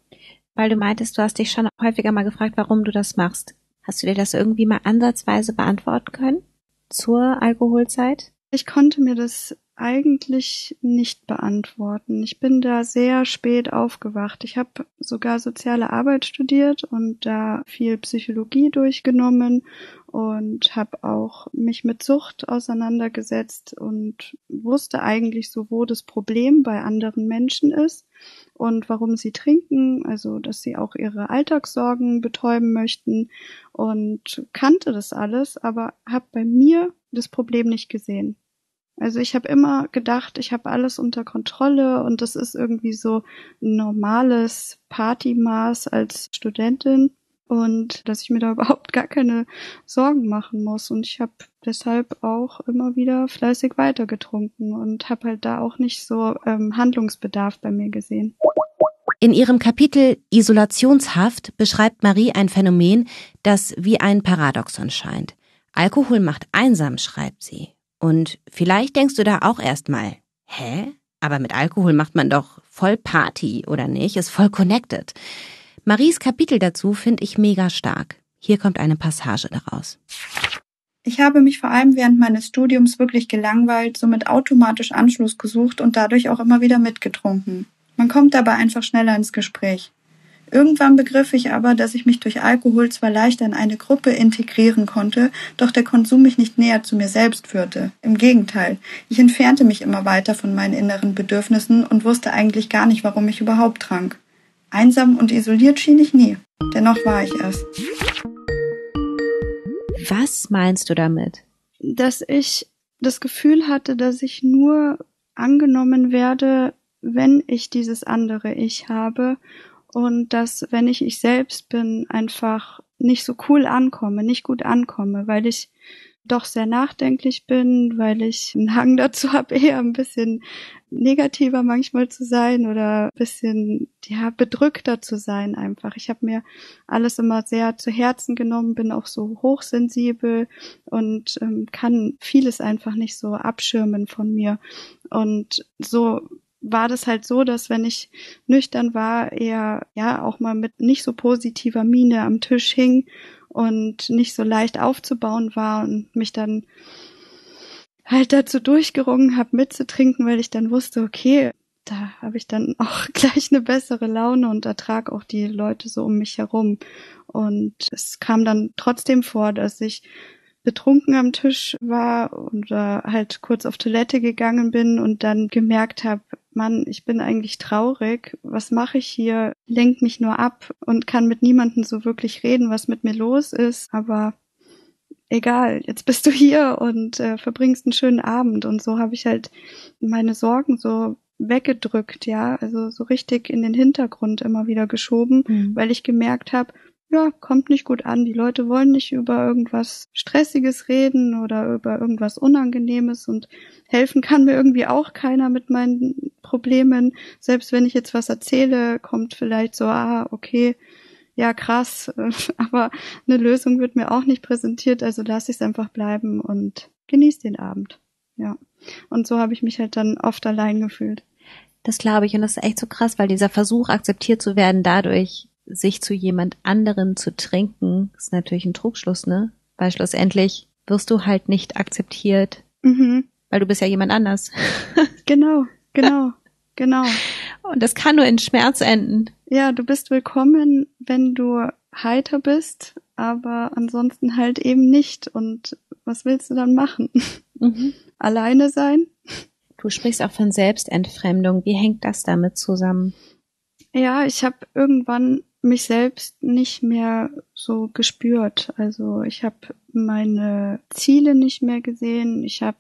Weil du meintest, du hast dich schon häufiger mal gefragt, warum du das machst. Hast du dir das irgendwie mal ansatzweise beantworten können? Zur Alkoholzeit? Ich konnte mir das eigentlich nicht beantworten. Ich bin da sehr spät aufgewacht. Ich habe sogar soziale Arbeit studiert und da viel Psychologie durchgenommen und habe auch mich mit Sucht auseinandergesetzt und wusste eigentlich so, wo das Problem bei anderen Menschen ist und warum sie trinken, also dass sie auch ihre Alltagssorgen betäuben möchten und kannte das alles, aber habe bei mir das Problem nicht gesehen. Also ich habe immer gedacht, ich habe alles unter Kontrolle und das ist irgendwie so ein normales Partymaß als Studentin und dass ich mir da überhaupt gar keine Sorgen machen muss und ich habe deshalb auch immer wieder fleißig weitergetrunken und habe halt da auch nicht so ähm, Handlungsbedarf bei mir gesehen. In ihrem Kapitel Isolationshaft beschreibt Marie ein Phänomen, das wie ein Paradoxon scheint. Alkohol macht einsam, schreibt sie. Und vielleicht denkst du da auch erstmal, hä? Aber mit Alkohol macht man doch voll Party, oder nicht? Ist voll connected. Maries Kapitel dazu finde ich mega stark. Hier kommt eine Passage daraus. Ich habe mich vor allem während meines Studiums wirklich gelangweilt, somit automatisch Anschluss gesucht und dadurch auch immer wieder mitgetrunken. Man kommt dabei einfach schneller ins Gespräch. Irgendwann begriff ich aber, dass ich mich durch Alkohol zwar leichter in eine Gruppe integrieren konnte, doch der Konsum mich nicht näher zu mir selbst führte. Im Gegenteil, ich entfernte mich immer weiter von meinen inneren Bedürfnissen und wusste eigentlich gar nicht, warum ich überhaupt trank. Einsam und isoliert schien ich nie. Dennoch war ich es. Was meinst du damit? Dass ich das Gefühl hatte, dass ich nur angenommen werde, wenn ich dieses andere Ich habe und dass, wenn ich ich selbst bin, einfach nicht so cool ankomme, nicht gut ankomme, weil ich doch sehr nachdenklich bin, weil ich einen Hang dazu habe, eher ein bisschen negativer manchmal zu sein oder ein bisschen ja bedrückter zu sein einfach. Ich habe mir alles immer sehr zu Herzen genommen, bin auch so hochsensibel und ähm, kann vieles einfach nicht so abschirmen von mir. Und so war das halt so, dass wenn ich nüchtern war, eher ja auch mal mit nicht so positiver Miene am Tisch hing und nicht so leicht aufzubauen war und mich dann halt dazu durchgerungen habe mitzutrinken, weil ich dann wusste, okay, da habe ich dann auch gleich eine bessere Laune und ertrag auch die Leute so um mich herum. Und es kam dann trotzdem vor, dass ich betrunken am Tisch war oder halt kurz auf Toilette gegangen bin und dann gemerkt habe, Mann, ich bin eigentlich traurig, was mache ich hier? Lenk mich nur ab und kann mit niemandem so wirklich reden, was mit mir los ist, aber egal, jetzt bist du hier und äh, verbringst einen schönen Abend und so habe ich halt meine Sorgen so weggedrückt, ja, also so richtig in den Hintergrund immer wieder geschoben, mhm. weil ich gemerkt habe, ja, kommt nicht gut an. Die Leute wollen nicht über irgendwas Stressiges reden oder über irgendwas Unangenehmes und helfen kann mir irgendwie auch keiner mit meinen Problemen. Selbst wenn ich jetzt was erzähle, kommt vielleicht so, ah, okay, ja, krass, aber eine Lösung wird mir auch nicht präsentiert, also lasse ich es einfach bleiben und genieße den Abend. Ja. Und so habe ich mich halt dann oft allein gefühlt. Das glaube ich und das ist echt so krass, weil dieser Versuch akzeptiert zu werden dadurch sich zu jemand anderen zu trinken, ist natürlich ein Trugschluss, ne? Weil schlussendlich wirst du halt nicht akzeptiert, mhm. weil du bist ja jemand anders. genau, genau, genau. Und das kann nur in Schmerz enden. Ja, du bist willkommen, wenn du heiter bist, aber ansonsten halt eben nicht. Und was willst du dann machen? Mhm. Alleine sein? Du sprichst auch von Selbstentfremdung. Wie hängt das damit zusammen? Ja, ich habe irgendwann mich selbst nicht mehr so gespürt. Also ich habe meine Ziele nicht mehr gesehen. Ich habe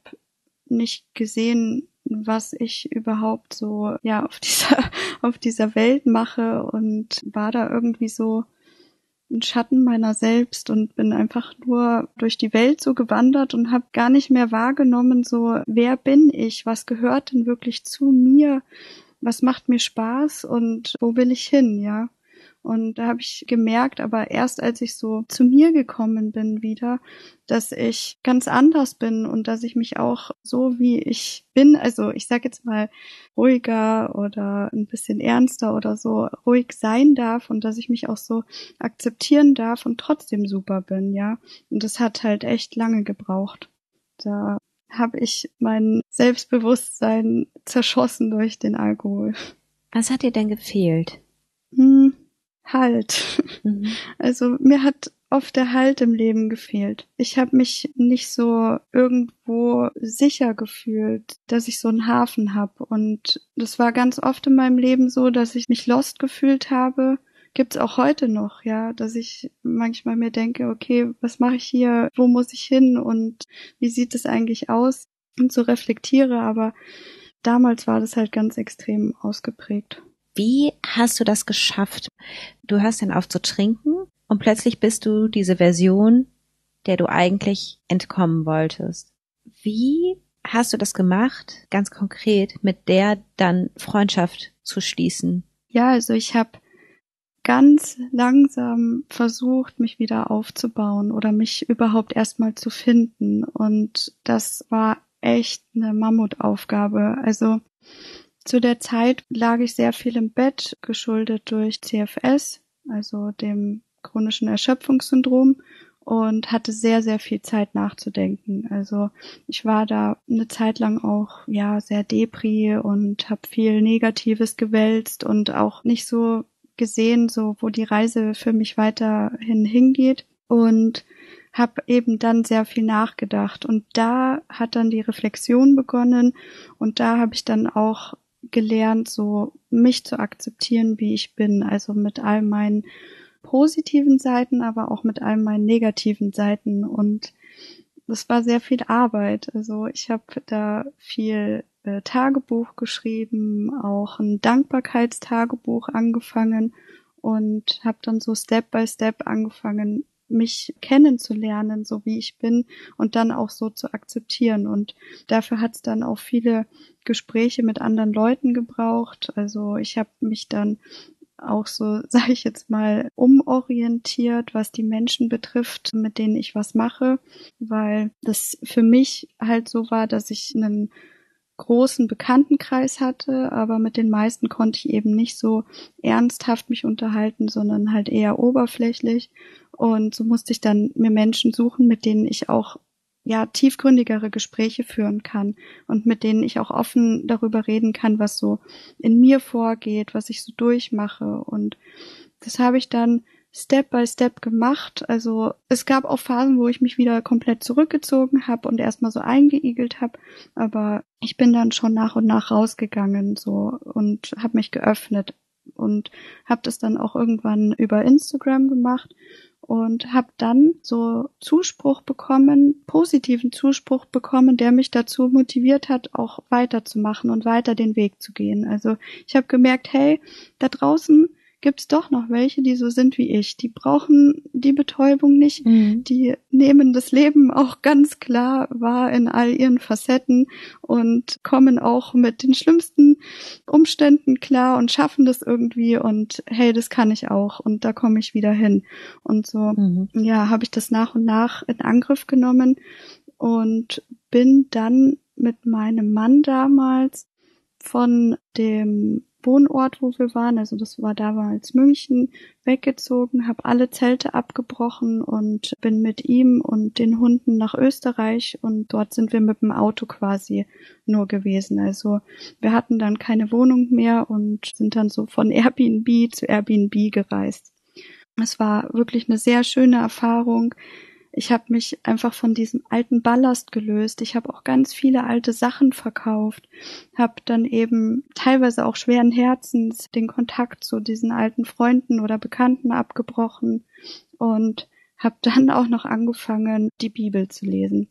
nicht gesehen, was ich überhaupt so ja auf dieser auf dieser Welt mache und war da irgendwie so ein Schatten meiner selbst und bin einfach nur durch die Welt so gewandert und habe gar nicht mehr wahrgenommen so wer bin ich, was gehört denn wirklich zu mir, was macht mir Spaß und wo will ich hin, ja? Und da habe ich gemerkt, aber erst als ich so zu mir gekommen bin wieder, dass ich ganz anders bin und dass ich mich auch so wie ich bin, also ich sag jetzt mal ruhiger oder ein bisschen ernster oder so ruhig sein darf und dass ich mich auch so akzeptieren darf und trotzdem super bin, ja. Und das hat halt echt lange gebraucht. Da habe ich mein Selbstbewusstsein zerschossen durch den Alkohol. Was hat dir denn gefehlt? Hm, Halt. Mhm. Also mir hat oft der Halt im Leben gefehlt. Ich habe mich nicht so irgendwo sicher gefühlt, dass ich so einen Hafen habe. Und das war ganz oft in meinem Leben so, dass ich mich lost gefühlt habe. Gibt's auch heute noch, ja, dass ich manchmal mir denke, okay, was mache ich hier, wo muss ich hin und wie sieht es eigentlich aus und so reflektiere, aber damals war das halt ganz extrem ausgeprägt. Wie hast du das geschafft? Du hörst dann auf zu trinken und plötzlich bist du diese Version, der du eigentlich entkommen wolltest. Wie hast du das gemacht, ganz konkret, mit der dann Freundschaft zu schließen? Ja, also ich habe ganz langsam versucht, mich wieder aufzubauen oder mich überhaupt erstmal zu finden. Und das war echt eine Mammutaufgabe. Also zu der Zeit lag ich sehr viel im Bett, geschuldet durch CFS, also dem chronischen Erschöpfungssyndrom und hatte sehr, sehr viel Zeit nachzudenken. Also ich war da eine Zeit lang auch ja sehr depri und habe viel Negatives gewälzt und auch nicht so gesehen, so wo die Reise für mich weiterhin hingeht. Und habe eben dann sehr viel nachgedacht. Und da hat dann die Reflexion begonnen. Und da habe ich dann auch gelernt, so mich zu akzeptieren, wie ich bin, also mit all meinen positiven Seiten, aber auch mit all meinen negativen Seiten und das war sehr viel Arbeit. Also ich habe da viel äh, Tagebuch geschrieben, auch ein Dankbarkeitstagebuch angefangen und habe dann so Step by Step angefangen, mich kennenzulernen, so wie ich bin und dann auch so zu akzeptieren. Und dafür hat es dann auch viele Gespräche mit anderen Leuten gebraucht. Also ich habe mich dann auch so, sage ich jetzt mal, umorientiert, was die Menschen betrifft, mit denen ich was mache, weil das für mich halt so war, dass ich einen großen Bekanntenkreis hatte, aber mit den meisten konnte ich eben nicht so ernsthaft mich unterhalten, sondern halt eher oberflächlich. Und so musste ich dann mir Menschen suchen, mit denen ich auch ja tiefgründigere Gespräche führen kann und mit denen ich auch offen darüber reden kann, was so in mir vorgeht, was ich so durchmache und das habe ich dann Step by Step gemacht. Also es gab auch Phasen, wo ich mich wieder komplett zurückgezogen habe und erstmal so eingeigelt habe, aber ich bin dann schon nach und nach rausgegangen so und habe mich geöffnet und habe das dann auch irgendwann über Instagram gemacht und habe dann so Zuspruch bekommen, positiven Zuspruch bekommen, der mich dazu motiviert hat, auch weiterzumachen und weiter den Weg zu gehen. Also ich habe gemerkt, hey, da draußen gibt's doch noch welche, die so sind wie ich. Die brauchen die Betäubung nicht. Mhm. Die nehmen das Leben auch ganz klar wahr in all ihren Facetten und kommen auch mit den schlimmsten Umständen klar und schaffen das irgendwie und hey, das kann ich auch und da komme ich wieder hin. Und so, mhm. ja, habe ich das nach und nach in Angriff genommen und bin dann mit meinem Mann damals von dem Wohnort, wo wir waren, also das war damals München, weggezogen, habe alle Zelte abgebrochen und bin mit ihm und den Hunden nach Österreich und dort sind wir mit dem Auto quasi nur gewesen. Also wir hatten dann keine Wohnung mehr und sind dann so von Airbnb zu Airbnb gereist. Es war wirklich eine sehr schöne Erfahrung ich habe mich einfach von diesem alten Ballast gelöst. Ich habe auch ganz viele alte Sachen verkauft, habe dann eben teilweise auch schweren Herzens den Kontakt zu diesen alten Freunden oder Bekannten abgebrochen und habe dann auch noch angefangen, die Bibel zu lesen.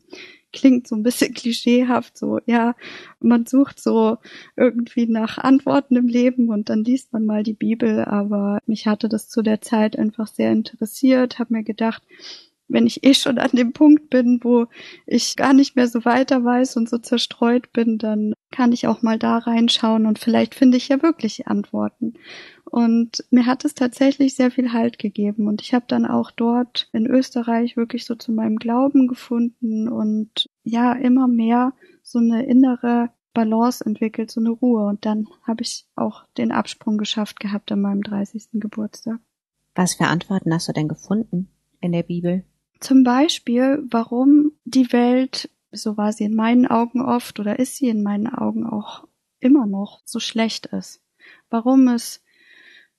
Klingt so ein bisschen klischeehaft, so, ja, man sucht so irgendwie nach Antworten im Leben und dann liest man mal die Bibel, aber mich hatte das zu der Zeit einfach sehr interessiert, habe mir gedacht, wenn ich eh schon an dem Punkt bin, wo ich gar nicht mehr so weiter weiß und so zerstreut bin, dann kann ich auch mal da reinschauen und vielleicht finde ich ja wirklich Antworten. Und mir hat es tatsächlich sehr viel Halt gegeben und ich habe dann auch dort in Österreich wirklich so zu meinem Glauben gefunden und ja, immer mehr so eine innere Balance entwickelt, so eine Ruhe. Und dann habe ich auch den Absprung geschafft gehabt an meinem 30. Geburtstag. Was für Antworten hast du denn gefunden in der Bibel? Zum Beispiel, warum die Welt, so war sie in meinen Augen oft oder ist sie in meinen Augen auch immer noch so schlecht ist. Warum es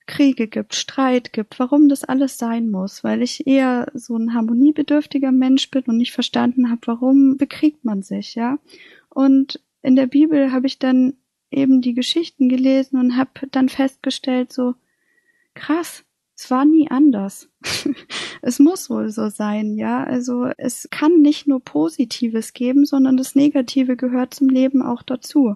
Kriege gibt, Streit gibt, warum das alles sein muss, weil ich eher so ein harmoniebedürftiger Mensch bin und nicht verstanden habe, warum bekriegt man sich, ja? Und in der Bibel habe ich dann eben die Geschichten gelesen und habe dann festgestellt, so krass, es war nie anders. es muss wohl so sein, ja. Also es kann nicht nur Positives geben, sondern das Negative gehört zum Leben auch dazu.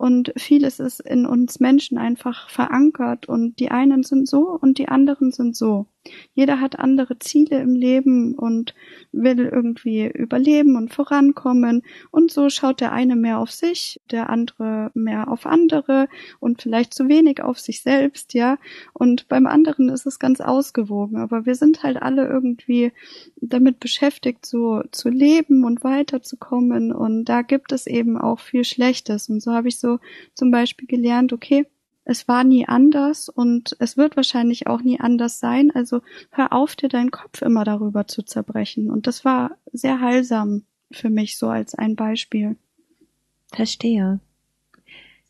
Und vieles ist in uns Menschen einfach verankert und die einen sind so und die anderen sind so. Jeder hat andere Ziele im Leben und will irgendwie überleben und vorankommen. Und so schaut der eine mehr auf sich, der andere mehr auf andere und vielleicht zu wenig auf sich selbst, ja. Und beim anderen ist es ganz ausgewogen. Aber wir sind halt alle irgendwie damit beschäftigt, so zu leben und weiterzukommen. Und da gibt es eben auch viel Schlechtes. Und so habe ich so zum Beispiel gelernt, okay, es war nie anders und es wird wahrscheinlich auch nie anders sein. Also hör auf, dir deinen Kopf immer darüber zu zerbrechen. Und das war sehr heilsam für mich so als ein Beispiel. Verstehe.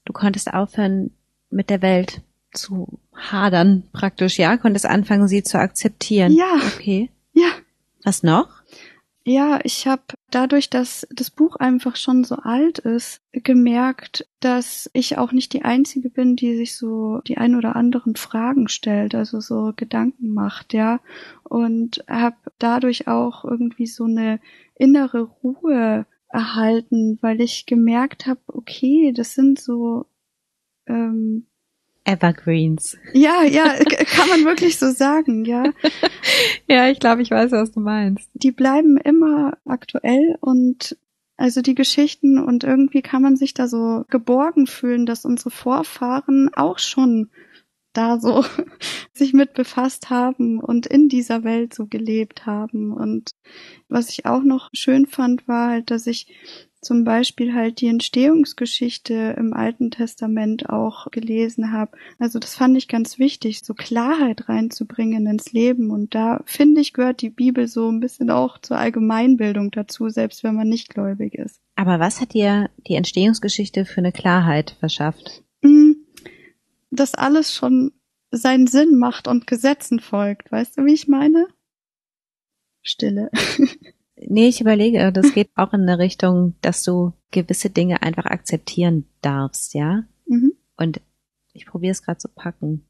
Du konntest aufhören, mit der Welt zu hadern, praktisch, ja? Konntest anfangen, sie zu akzeptieren. Ja. Okay. Ja. Was noch? Ja, ich habe dadurch, dass das Buch einfach schon so alt ist, gemerkt, dass ich auch nicht die Einzige bin, die sich so die ein oder anderen Fragen stellt, also so Gedanken macht, ja. Und habe dadurch auch irgendwie so eine innere Ruhe erhalten, weil ich gemerkt habe, okay, das sind so ähm, Evergreens. Ja, ja, kann man wirklich so sagen, ja. ja, ich glaube, ich weiß, was du meinst. Die bleiben immer aktuell und also die Geschichten und irgendwie kann man sich da so geborgen fühlen, dass unsere Vorfahren auch schon da so sich mit befasst haben und in dieser Welt so gelebt haben. Und was ich auch noch schön fand, war halt, dass ich zum Beispiel halt die Entstehungsgeschichte im Alten Testament auch gelesen habe. Also das fand ich ganz wichtig, so Klarheit reinzubringen ins Leben. Und da finde ich, gehört die Bibel so ein bisschen auch zur Allgemeinbildung dazu, selbst wenn man nicht gläubig ist. Aber was hat dir die Entstehungsgeschichte für eine Klarheit verschafft? Mm, dass alles schon seinen Sinn macht und Gesetzen folgt. Weißt du, wie ich meine? Stille. Nee, ich überlege, das geht auch in eine Richtung, dass du gewisse Dinge einfach akzeptieren darfst, ja? Mhm. Und ich probiere es gerade zu packen.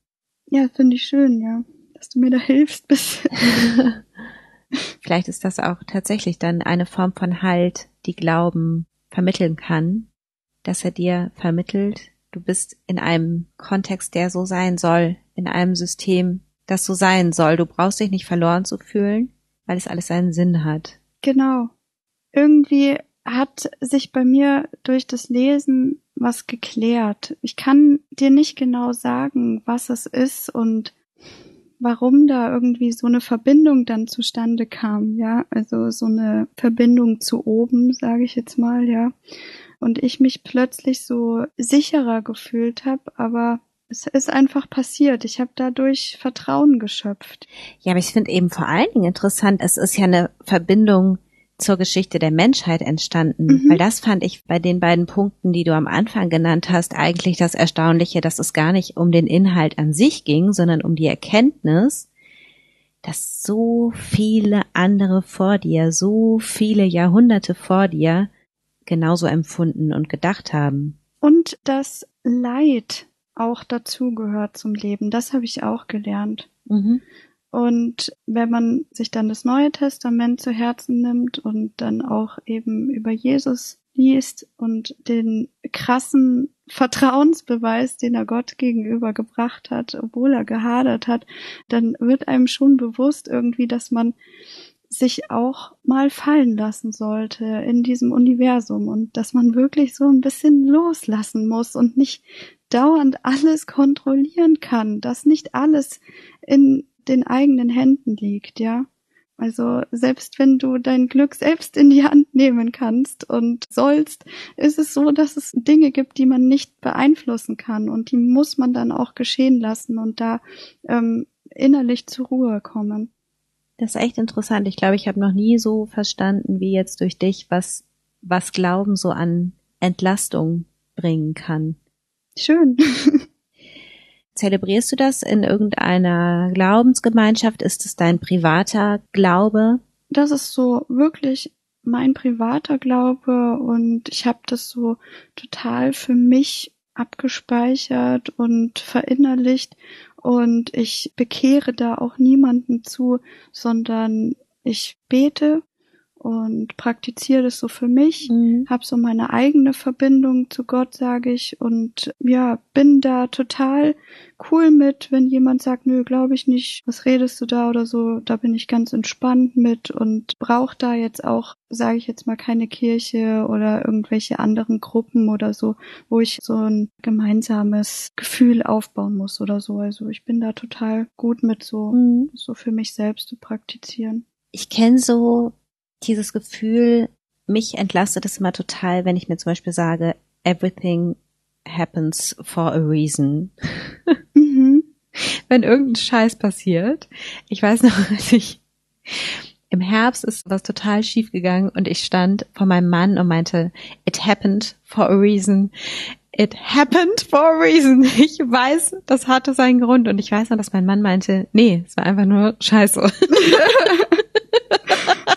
Ja, finde ich schön, ja, dass du mir da hilfst. Bis Vielleicht ist das auch tatsächlich dann eine Form von Halt, die Glauben vermitteln kann, dass er dir vermittelt, du bist in einem Kontext, der so sein soll, in einem System, das so sein soll. Du brauchst dich nicht verloren zu fühlen, weil es alles seinen Sinn hat. Genau. Irgendwie hat sich bei mir durch das Lesen was geklärt. Ich kann dir nicht genau sagen, was es ist und warum da irgendwie so eine Verbindung dann zustande kam, ja, also so eine Verbindung zu oben, sage ich jetzt mal, ja. Und ich mich plötzlich so sicherer gefühlt habe, aber es ist einfach passiert. Ich habe dadurch Vertrauen geschöpft. Ja, aber ich finde eben vor allen Dingen interessant, es ist ja eine Verbindung zur Geschichte der Menschheit entstanden, mhm. weil das fand ich bei den beiden Punkten, die du am Anfang genannt hast, eigentlich das Erstaunliche, dass es gar nicht um den Inhalt an sich ging, sondern um die Erkenntnis, dass so viele andere vor dir, so viele Jahrhunderte vor dir genauso empfunden und gedacht haben. Und das Leid auch dazugehört zum Leben, das habe ich auch gelernt. Mhm. Und wenn man sich dann das Neue Testament zu Herzen nimmt und dann auch eben über Jesus liest und den krassen Vertrauensbeweis, den er Gott gegenüber gebracht hat, obwohl er gehadert hat, dann wird einem schon bewusst irgendwie, dass man sich auch mal fallen lassen sollte in diesem Universum und dass man wirklich so ein bisschen loslassen muss und nicht dauernd alles kontrollieren kann, dass nicht alles in den eigenen Händen liegt, ja. Also selbst wenn du dein Glück selbst in die Hand nehmen kannst und sollst, ist es so, dass es Dinge gibt, die man nicht beeinflussen kann und die muss man dann auch geschehen lassen und da ähm, innerlich zur Ruhe kommen. Das ist echt interessant. Ich glaube, ich habe noch nie so verstanden wie jetzt durch dich, was was Glauben so an Entlastung bringen kann. Schön. Zelebrierst du das in irgendeiner Glaubensgemeinschaft? Ist es dein privater Glaube? Das ist so wirklich mein privater Glaube und ich habe das so total für mich abgespeichert und verinnerlicht und ich bekehre da auch niemanden zu, sondern ich bete und praktiziere das so für mich, mhm. habe so meine eigene Verbindung zu Gott, sage ich, und ja, bin da total cool mit, wenn jemand sagt, nö, glaube ich nicht, was redest du da oder so, da bin ich ganz entspannt mit und brauche da jetzt auch, sage ich jetzt mal, keine Kirche oder irgendwelche anderen Gruppen oder so, wo ich so ein gemeinsames Gefühl aufbauen muss oder so. Also ich bin da total gut mit so, mhm. so für mich selbst zu praktizieren. Ich kenne so dieses Gefühl, mich entlastet es immer total, wenn ich mir zum Beispiel sage, everything happens for a reason. Mhm. Wenn irgendein Scheiß passiert. Ich weiß noch, als ich im Herbst ist was total schief gegangen und ich stand vor meinem Mann und meinte, it happened for a reason. It happened for a reason. Ich weiß, das hatte seinen Grund und ich weiß noch, dass mein Mann meinte, nee, es war einfach nur Scheiße.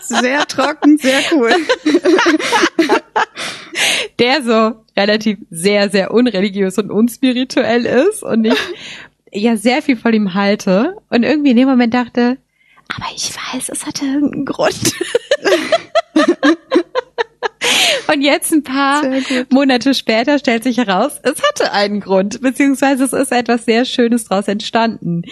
Sehr trocken, sehr cool. Der so relativ sehr, sehr unreligiös und unspirituell ist und ich ja sehr viel von ihm halte und irgendwie in dem Moment dachte, aber ich weiß, es hatte irgendeinen Grund. Und jetzt ein paar Monate später stellt sich heraus, es hatte einen Grund, beziehungsweise es ist etwas sehr Schönes daraus entstanden.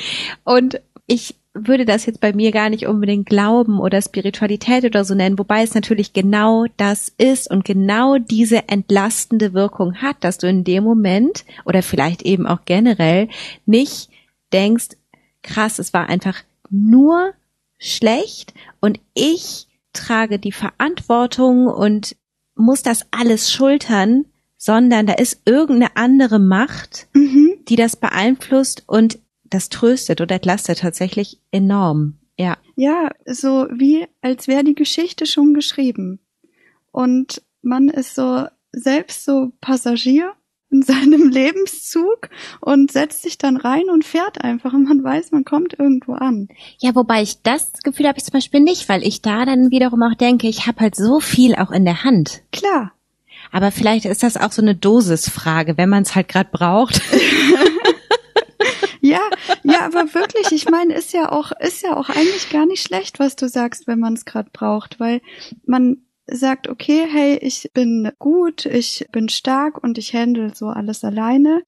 Und ich würde das jetzt bei mir gar nicht unbedingt Glauben oder Spiritualität oder so nennen, wobei es natürlich genau das ist und genau diese entlastende Wirkung hat, dass du in dem Moment oder vielleicht eben auch generell nicht denkst, krass, es war einfach nur schlecht und ich trage die Verantwortung und muss das alles schultern, sondern da ist irgendeine andere Macht, mhm. die das beeinflusst und das tröstet oder entlastet tatsächlich enorm. Ja. Ja, so wie als wäre die Geschichte schon geschrieben. Und man ist so selbst so Passagier in seinem Lebenszug und setzt sich dann rein und fährt einfach und man weiß, man kommt irgendwo an. Ja, wobei ich das Gefühl habe ich zum Beispiel nicht, weil ich da dann wiederum auch denke, ich habe halt so viel auch in der Hand. Klar. Aber vielleicht ist das auch so eine Dosisfrage, wenn man es halt gerade braucht. Ja, ja, aber wirklich, ich meine, ist ja auch, ist ja auch eigentlich gar nicht schlecht, was du sagst, wenn man es gerade braucht, weil man sagt, okay, hey, ich bin gut, ich bin stark und ich handle so alles alleine,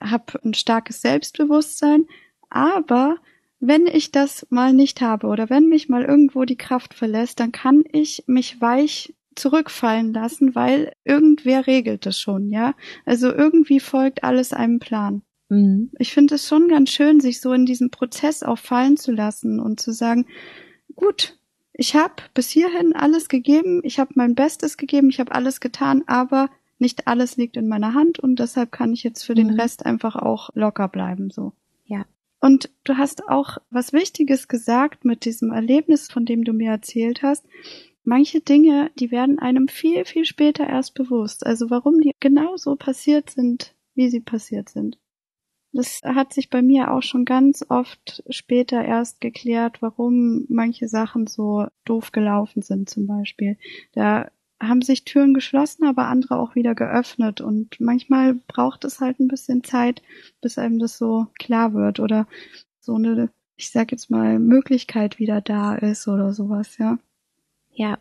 habe ein starkes Selbstbewusstsein, aber wenn ich das mal nicht habe oder wenn mich mal irgendwo die Kraft verlässt, dann kann ich mich weich zurückfallen lassen, weil irgendwer regelt das schon, ja. Also irgendwie folgt alles einem Plan. Mhm. Ich finde es schon ganz schön, sich so in diesen Prozess auch fallen zu lassen und zu sagen, gut, ich habe bis hierhin alles gegeben, ich habe mein Bestes gegeben, ich habe alles getan, aber nicht alles liegt in meiner Hand und deshalb kann ich jetzt für mhm. den Rest einfach auch locker bleiben, so. Ja. Und du hast auch was Wichtiges gesagt mit diesem Erlebnis, von dem du mir erzählt hast. Manche Dinge, die werden einem viel, viel später erst bewusst. Also warum die genau so passiert sind, wie sie passiert sind. Das hat sich bei mir auch schon ganz oft später erst geklärt, warum manche Sachen so doof gelaufen sind zum Beispiel. Da haben sich Türen geschlossen, aber andere auch wieder geöffnet. Und manchmal braucht es halt ein bisschen Zeit, bis einem das so klar wird oder so eine, ich sag jetzt mal, Möglichkeit wieder da ist oder sowas, ja. Ja,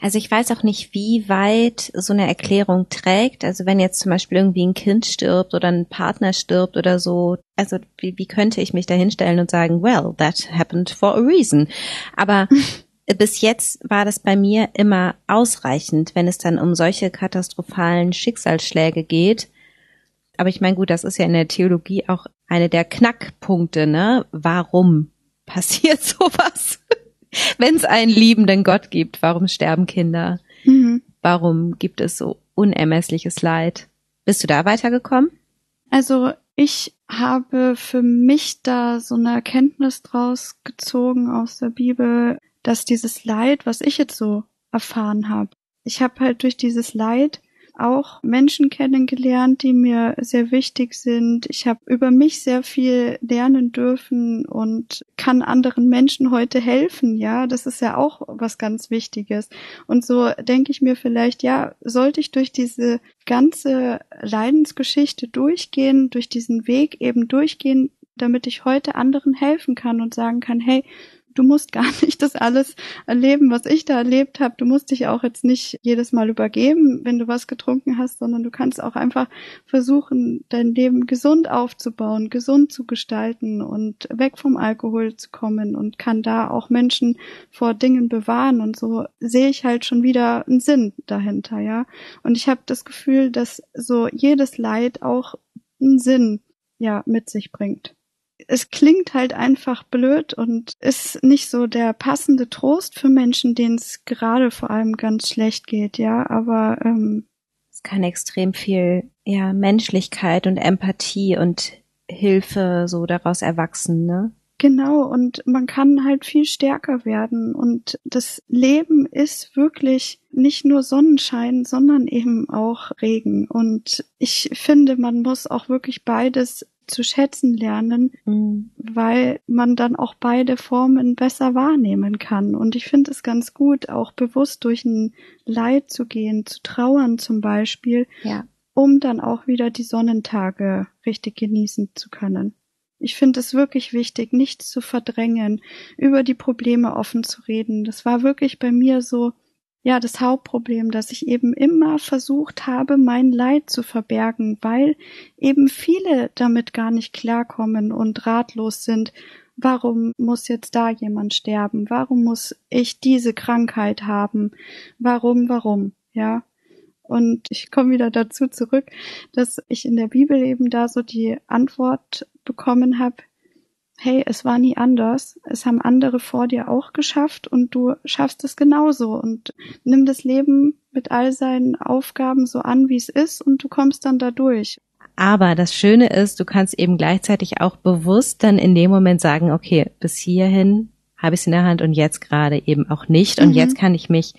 also ich weiß auch nicht, wie weit so eine Erklärung trägt. Also wenn jetzt zum Beispiel irgendwie ein Kind stirbt oder ein Partner stirbt oder so, also wie, wie könnte ich mich da hinstellen und sagen, well, that happened for a reason. Aber bis jetzt war das bei mir immer ausreichend, wenn es dann um solche katastrophalen Schicksalsschläge geht. Aber ich meine, gut, das ist ja in der Theologie auch eine der Knackpunkte, ne? Warum passiert sowas? Wenn es einen liebenden Gott gibt, warum sterben Kinder? Mhm. Warum gibt es so unermessliches Leid? Bist du da weitergekommen? Also ich habe für mich da so eine Erkenntnis draus gezogen aus der Bibel, dass dieses Leid, was ich jetzt so erfahren habe, ich habe halt durch dieses Leid auch Menschen kennengelernt, die mir sehr wichtig sind. Ich habe über mich sehr viel lernen dürfen und kann anderen Menschen heute helfen. Ja, das ist ja auch was ganz Wichtiges. Und so denke ich mir vielleicht, ja, sollte ich durch diese ganze Leidensgeschichte durchgehen, durch diesen Weg eben durchgehen, damit ich heute anderen helfen kann und sagen kann, hey, du musst gar nicht das alles erleben, was ich da erlebt habe. Du musst dich auch jetzt nicht jedes Mal übergeben, wenn du was getrunken hast, sondern du kannst auch einfach versuchen, dein Leben gesund aufzubauen, gesund zu gestalten und weg vom Alkohol zu kommen und kann da auch Menschen vor Dingen bewahren und so sehe ich halt schon wieder einen Sinn dahinter, ja. Und ich habe das Gefühl, dass so jedes Leid auch einen Sinn ja mit sich bringt es klingt halt einfach blöd und ist nicht so der passende Trost für Menschen, denen es gerade vor allem ganz schlecht geht, ja, aber ähm, es kann extrem viel ja Menschlichkeit und Empathie und Hilfe so daraus erwachsen, ne? Genau, und man kann halt viel stärker werden. Und das Leben ist wirklich nicht nur Sonnenschein, sondern eben auch Regen. Und ich finde, man muss auch wirklich beides zu schätzen lernen, mhm. weil man dann auch beide Formen besser wahrnehmen kann. Und ich finde es ganz gut, auch bewusst durch ein Leid zu gehen, zu trauern zum Beispiel, ja. um dann auch wieder die Sonnentage richtig genießen zu können. Ich finde es wirklich wichtig, nichts zu verdrängen, über die Probleme offen zu reden. Das war wirklich bei mir so, ja das Hauptproblem, dass ich eben immer versucht habe, mein Leid zu verbergen, weil eben viele damit gar nicht klarkommen und ratlos sind. Warum muss jetzt da jemand sterben? Warum muss ich diese Krankheit haben? Warum, warum? Ja. Und ich komme wieder dazu zurück, dass ich in der Bibel eben da so die Antwort bekommen habe, hey, es war nie anders. Es haben andere vor dir auch geschafft und du schaffst es genauso und nimm das Leben mit all seinen Aufgaben so an, wie es ist und du kommst dann da durch. Aber das Schöne ist, du kannst eben gleichzeitig auch bewusst dann in dem Moment sagen, okay, bis hierhin habe ich es in der Hand und jetzt gerade eben auch nicht. Und mhm. jetzt kann ich mich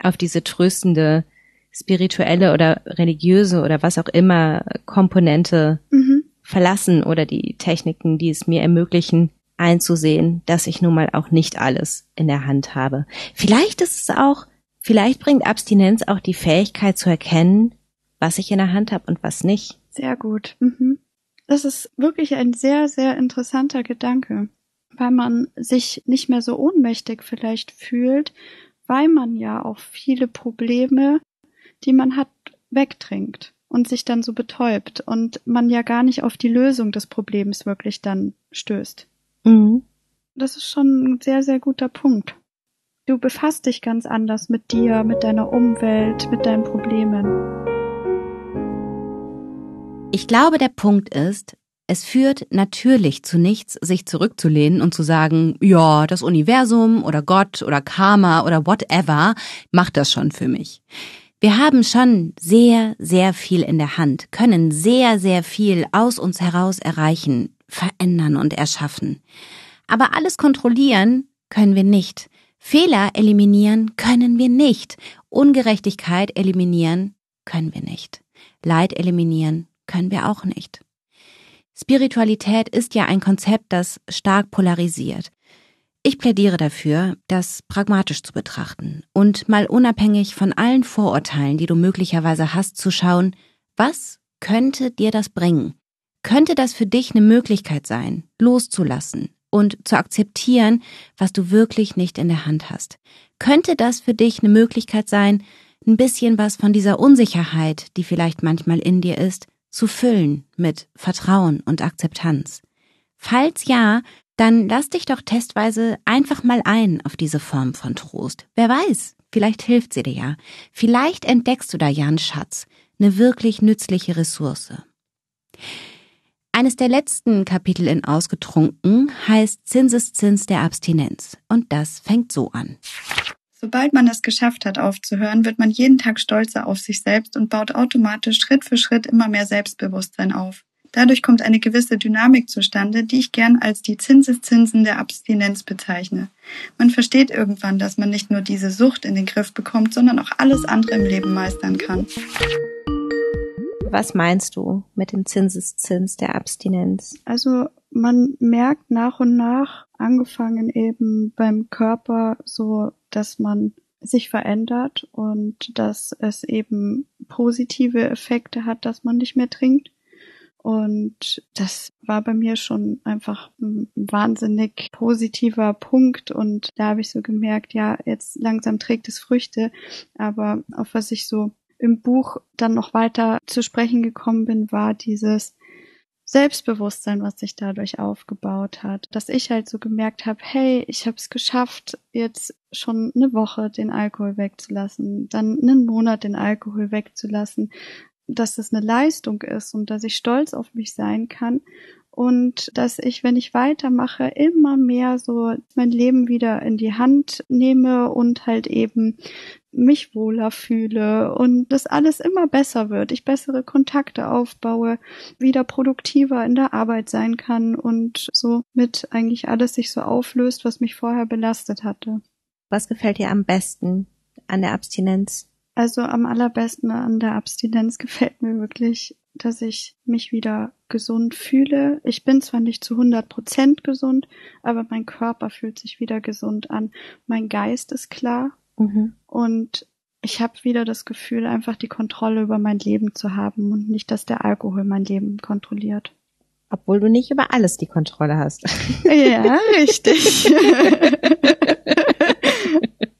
auf diese tröstende spirituelle oder religiöse oder was auch immer Komponente mhm verlassen oder die Techniken, die es mir ermöglichen, einzusehen, dass ich nun mal auch nicht alles in der Hand habe. Vielleicht ist es auch, vielleicht bringt Abstinenz auch die Fähigkeit zu erkennen, was ich in der Hand habe und was nicht. Sehr gut. Mhm. das ist wirklich ein sehr, sehr interessanter Gedanke, weil man sich nicht mehr so ohnmächtig vielleicht fühlt, weil man ja auch viele Probleme, die man hat, wegtrinkt und sich dann so betäubt und man ja gar nicht auf die Lösung des Problems wirklich dann stößt. Mhm. Das ist schon ein sehr, sehr guter Punkt. Du befasst dich ganz anders mit dir, mit deiner Umwelt, mit deinen Problemen. Ich glaube, der Punkt ist, es führt natürlich zu nichts, sich zurückzulehnen und zu sagen, ja, das Universum oder Gott oder Karma oder whatever macht das schon für mich. Wir haben schon sehr, sehr viel in der Hand, können sehr, sehr viel aus uns heraus erreichen, verändern und erschaffen. Aber alles kontrollieren können wir nicht. Fehler eliminieren können wir nicht. Ungerechtigkeit eliminieren können wir nicht. Leid eliminieren können wir auch nicht. Spiritualität ist ja ein Konzept, das stark polarisiert. Ich plädiere dafür, das pragmatisch zu betrachten und mal unabhängig von allen Vorurteilen, die du möglicherweise hast, zu schauen, was könnte dir das bringen? Könnte das für dich eine Möglichkeit sein, loszulassen und zu akzeptieren, was du wirklich nicht in der Hand hast? Könnte das für dich eine Möglichkeit sein, ein bisschen was von dieser Unsicherheit, die vielleicht manchmal in dir ist, zu füllen mit Vertrauen und Akzeptanz? Falls ja, dann lass dich doch testweise einfach mal ein auf diese Form von Trost. Wer weiß, vielleicht hilft sie dir ja. Vielleicht entdeckst du da ja einen Schatz, eine wirklich nützliche Ressource. Eines der letzten Kapitel in Ausgetrunken heißt Zinseszins der Abstinenz und das fängt so an. Sobald man es geschafft hat aufzuhören, wird man jeden Tag stolzer auf sich selbst und baut automatisch Schritt für Schritt immer mehr Selbstbewusstsein auf. Dadurch kommt eine gewisse Dynamik zustande, die ich gern als die Zinseszinsen der Abstinenz bezeichne. Man versteht irgendwann, dass man nicht nur diese Sucht in den Griff bekommt, sondern auch alles andere im Leben meistern kann. Was meinst du mit dem Zinseszins der Abstinenz? Also man merkt nach und nach, angefangen eben beim Körper, so dass man sich verändert und dass es eben positive Effekte hat, dass man nicht mehr trinkt. Und das war bei mir schon einfach ein wahnsinnig positiver Punkt. Und da habe ich so gemerkt, ja, jetzt langsam trägt es Früchte. Aber auf was ich so im Buch dann noch weiter zu sprechen gekommen bin, war dieses Selbstbewusstsein, was sich dadurch aufgebaut hat, dass ich halt so gemerkt habe, hey, ich habe es geschafft, jetzt schon eine Woche den Alkohol wegzulassen, dann einen Monat den Alkohol wegzulassen, dass das eine Leistung ist und dass ich stolz auf mich sein kann und dass ich, wenn ich weitermache, immer mehr so mein Leben wieder in die Hand nehme und halt eben mich wohler fühle und das alles immer besser wird, ich bessere Kontakte aufbaue, wieder produktiver in der Arbeit sein kann und so mit eigentlich alles sich so auflöst, was mich vorher belastet hatte. Was gefällt dir am besten an der Abstinenz? Also am allerbesten an der Abstinenz gefällt mir wirklich, dass ich mich wieder gesund fühle. Ich bin zwar nicht zu 100 Prozent gesund, aber mein Körper fühlt sich wieder gesund an. Mein Geist ist klar mhm. und ich habe wieder das Gefühl, einfach die Kontrolle über mein Leben zu haben und nicht, dass der Alkohol mein Leben kontrolliert. Obwohl du nicht über alles die Kontrolle hast. Ja, richtig.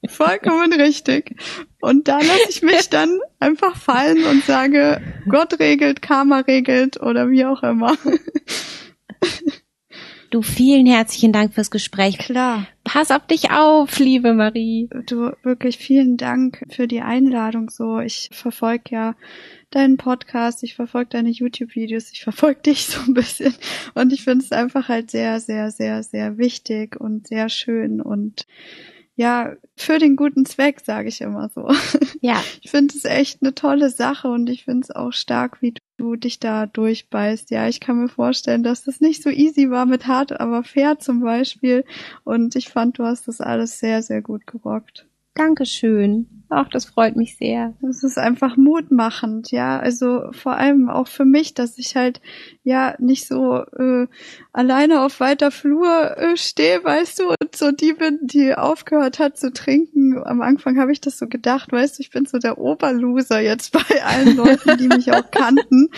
Vollkommen richtig. Und da lasse ich mich dann einfach fallen und sage, Gott regelt, Karma regelt oder wie auch immer. Du, vielen herzlichen Dank fürs Gespräch. Klar. Pass auf dich auf, liebe Marie. Du, wirklich vielen Dank für die Einladung so. Ich verfolge ja deinen Podcast, ich verfolge deine YouTube-Videos, ich verfolge dich so ein bisschen. Und ich finde es einfach halt sehr, sehr, sehr, sehr wichtig und sehr schön und ja, für den guten Zweck, sage ich immer so. Ja. Ich finde es echt eine tolle Sache und ich finde es auch stark, wie du dich da durchbeißt. Ja, ich kann mir vorstellen, dass das nicht so easy war mit hart, aber fair zum Beispiel. Und ich fand, du hast das alles sehr, sehr gut gerockt. Dankeschön. Ach, das freut mich sehr. Das ist einfach mutmachend, ja. Also vor allem auch für mich, dass ich halt ja nicht so äh, alleine auf weiter Flur äh, stehe, weißt du, und so die bin, die aufgehört hat zu trinken. Am Anfang habe ich das so gedacht, weißt du, ich bin so der Oberloser jetzt bei allen Leuten, die mich auch kannten.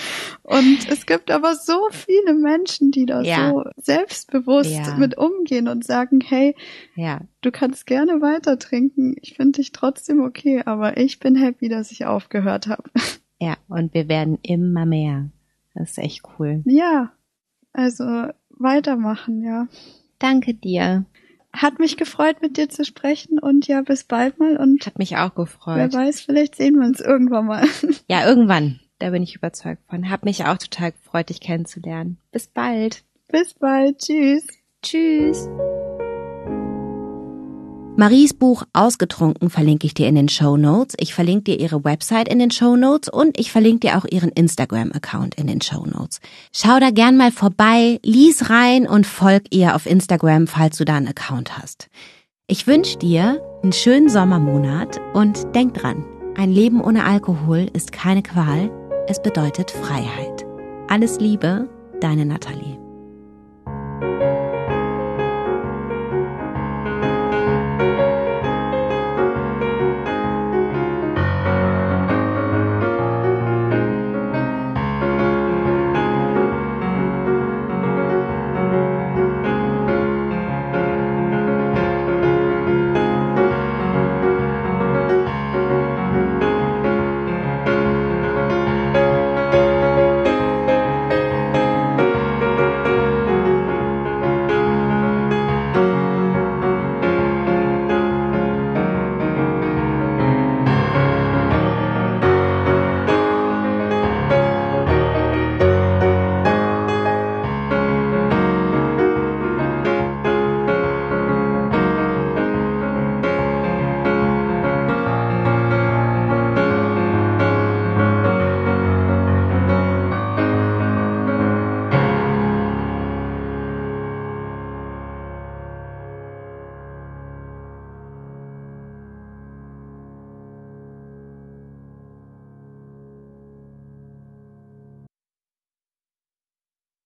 Und es gibt aber so viele Menschen, die da ja. so selbstbewusst ja. mit umgehen und sagen, hey, ja. du kannst gerne weiter trinken. Ich finde dich trotzdem okay, aber ich bin happy, dass ich aufgehört habe. Ja, und wir werden immer mehr. Das ist echt cool. Ja, also weitermachen, ja. Danke dir. Hat mich gefreut, mit dir zu sprechen und ja, bis bald mal und. Hat mich auch gefreut. Wer weiß, vielleicht sehen wir uns irgendwann mal. Ja, irgendwann. Da bin ich überzeugt von. Hat mich auch total gefreut, dich kennenzulernen. Bis bald. Bis bald. Tschüss. Tschüss. Maries Buch Ausgetrunken verlinke ich dir in den Show Notes. Ich verlinke dir ihre Website in den Show Notes und ich verlinke dir auch ihren Instagram-Account in den Show Notes. Schau da gern mal vorbei, lies rein und folg ihr auf Instagram, falls du da einen Account hast. Ich wünsche dir einen schönen Sommermonat und denk dran, ein Leben ohne Alkohol ist keine Qual, es bedeutet Freiheit. Alles Liebe, deine Nathalie.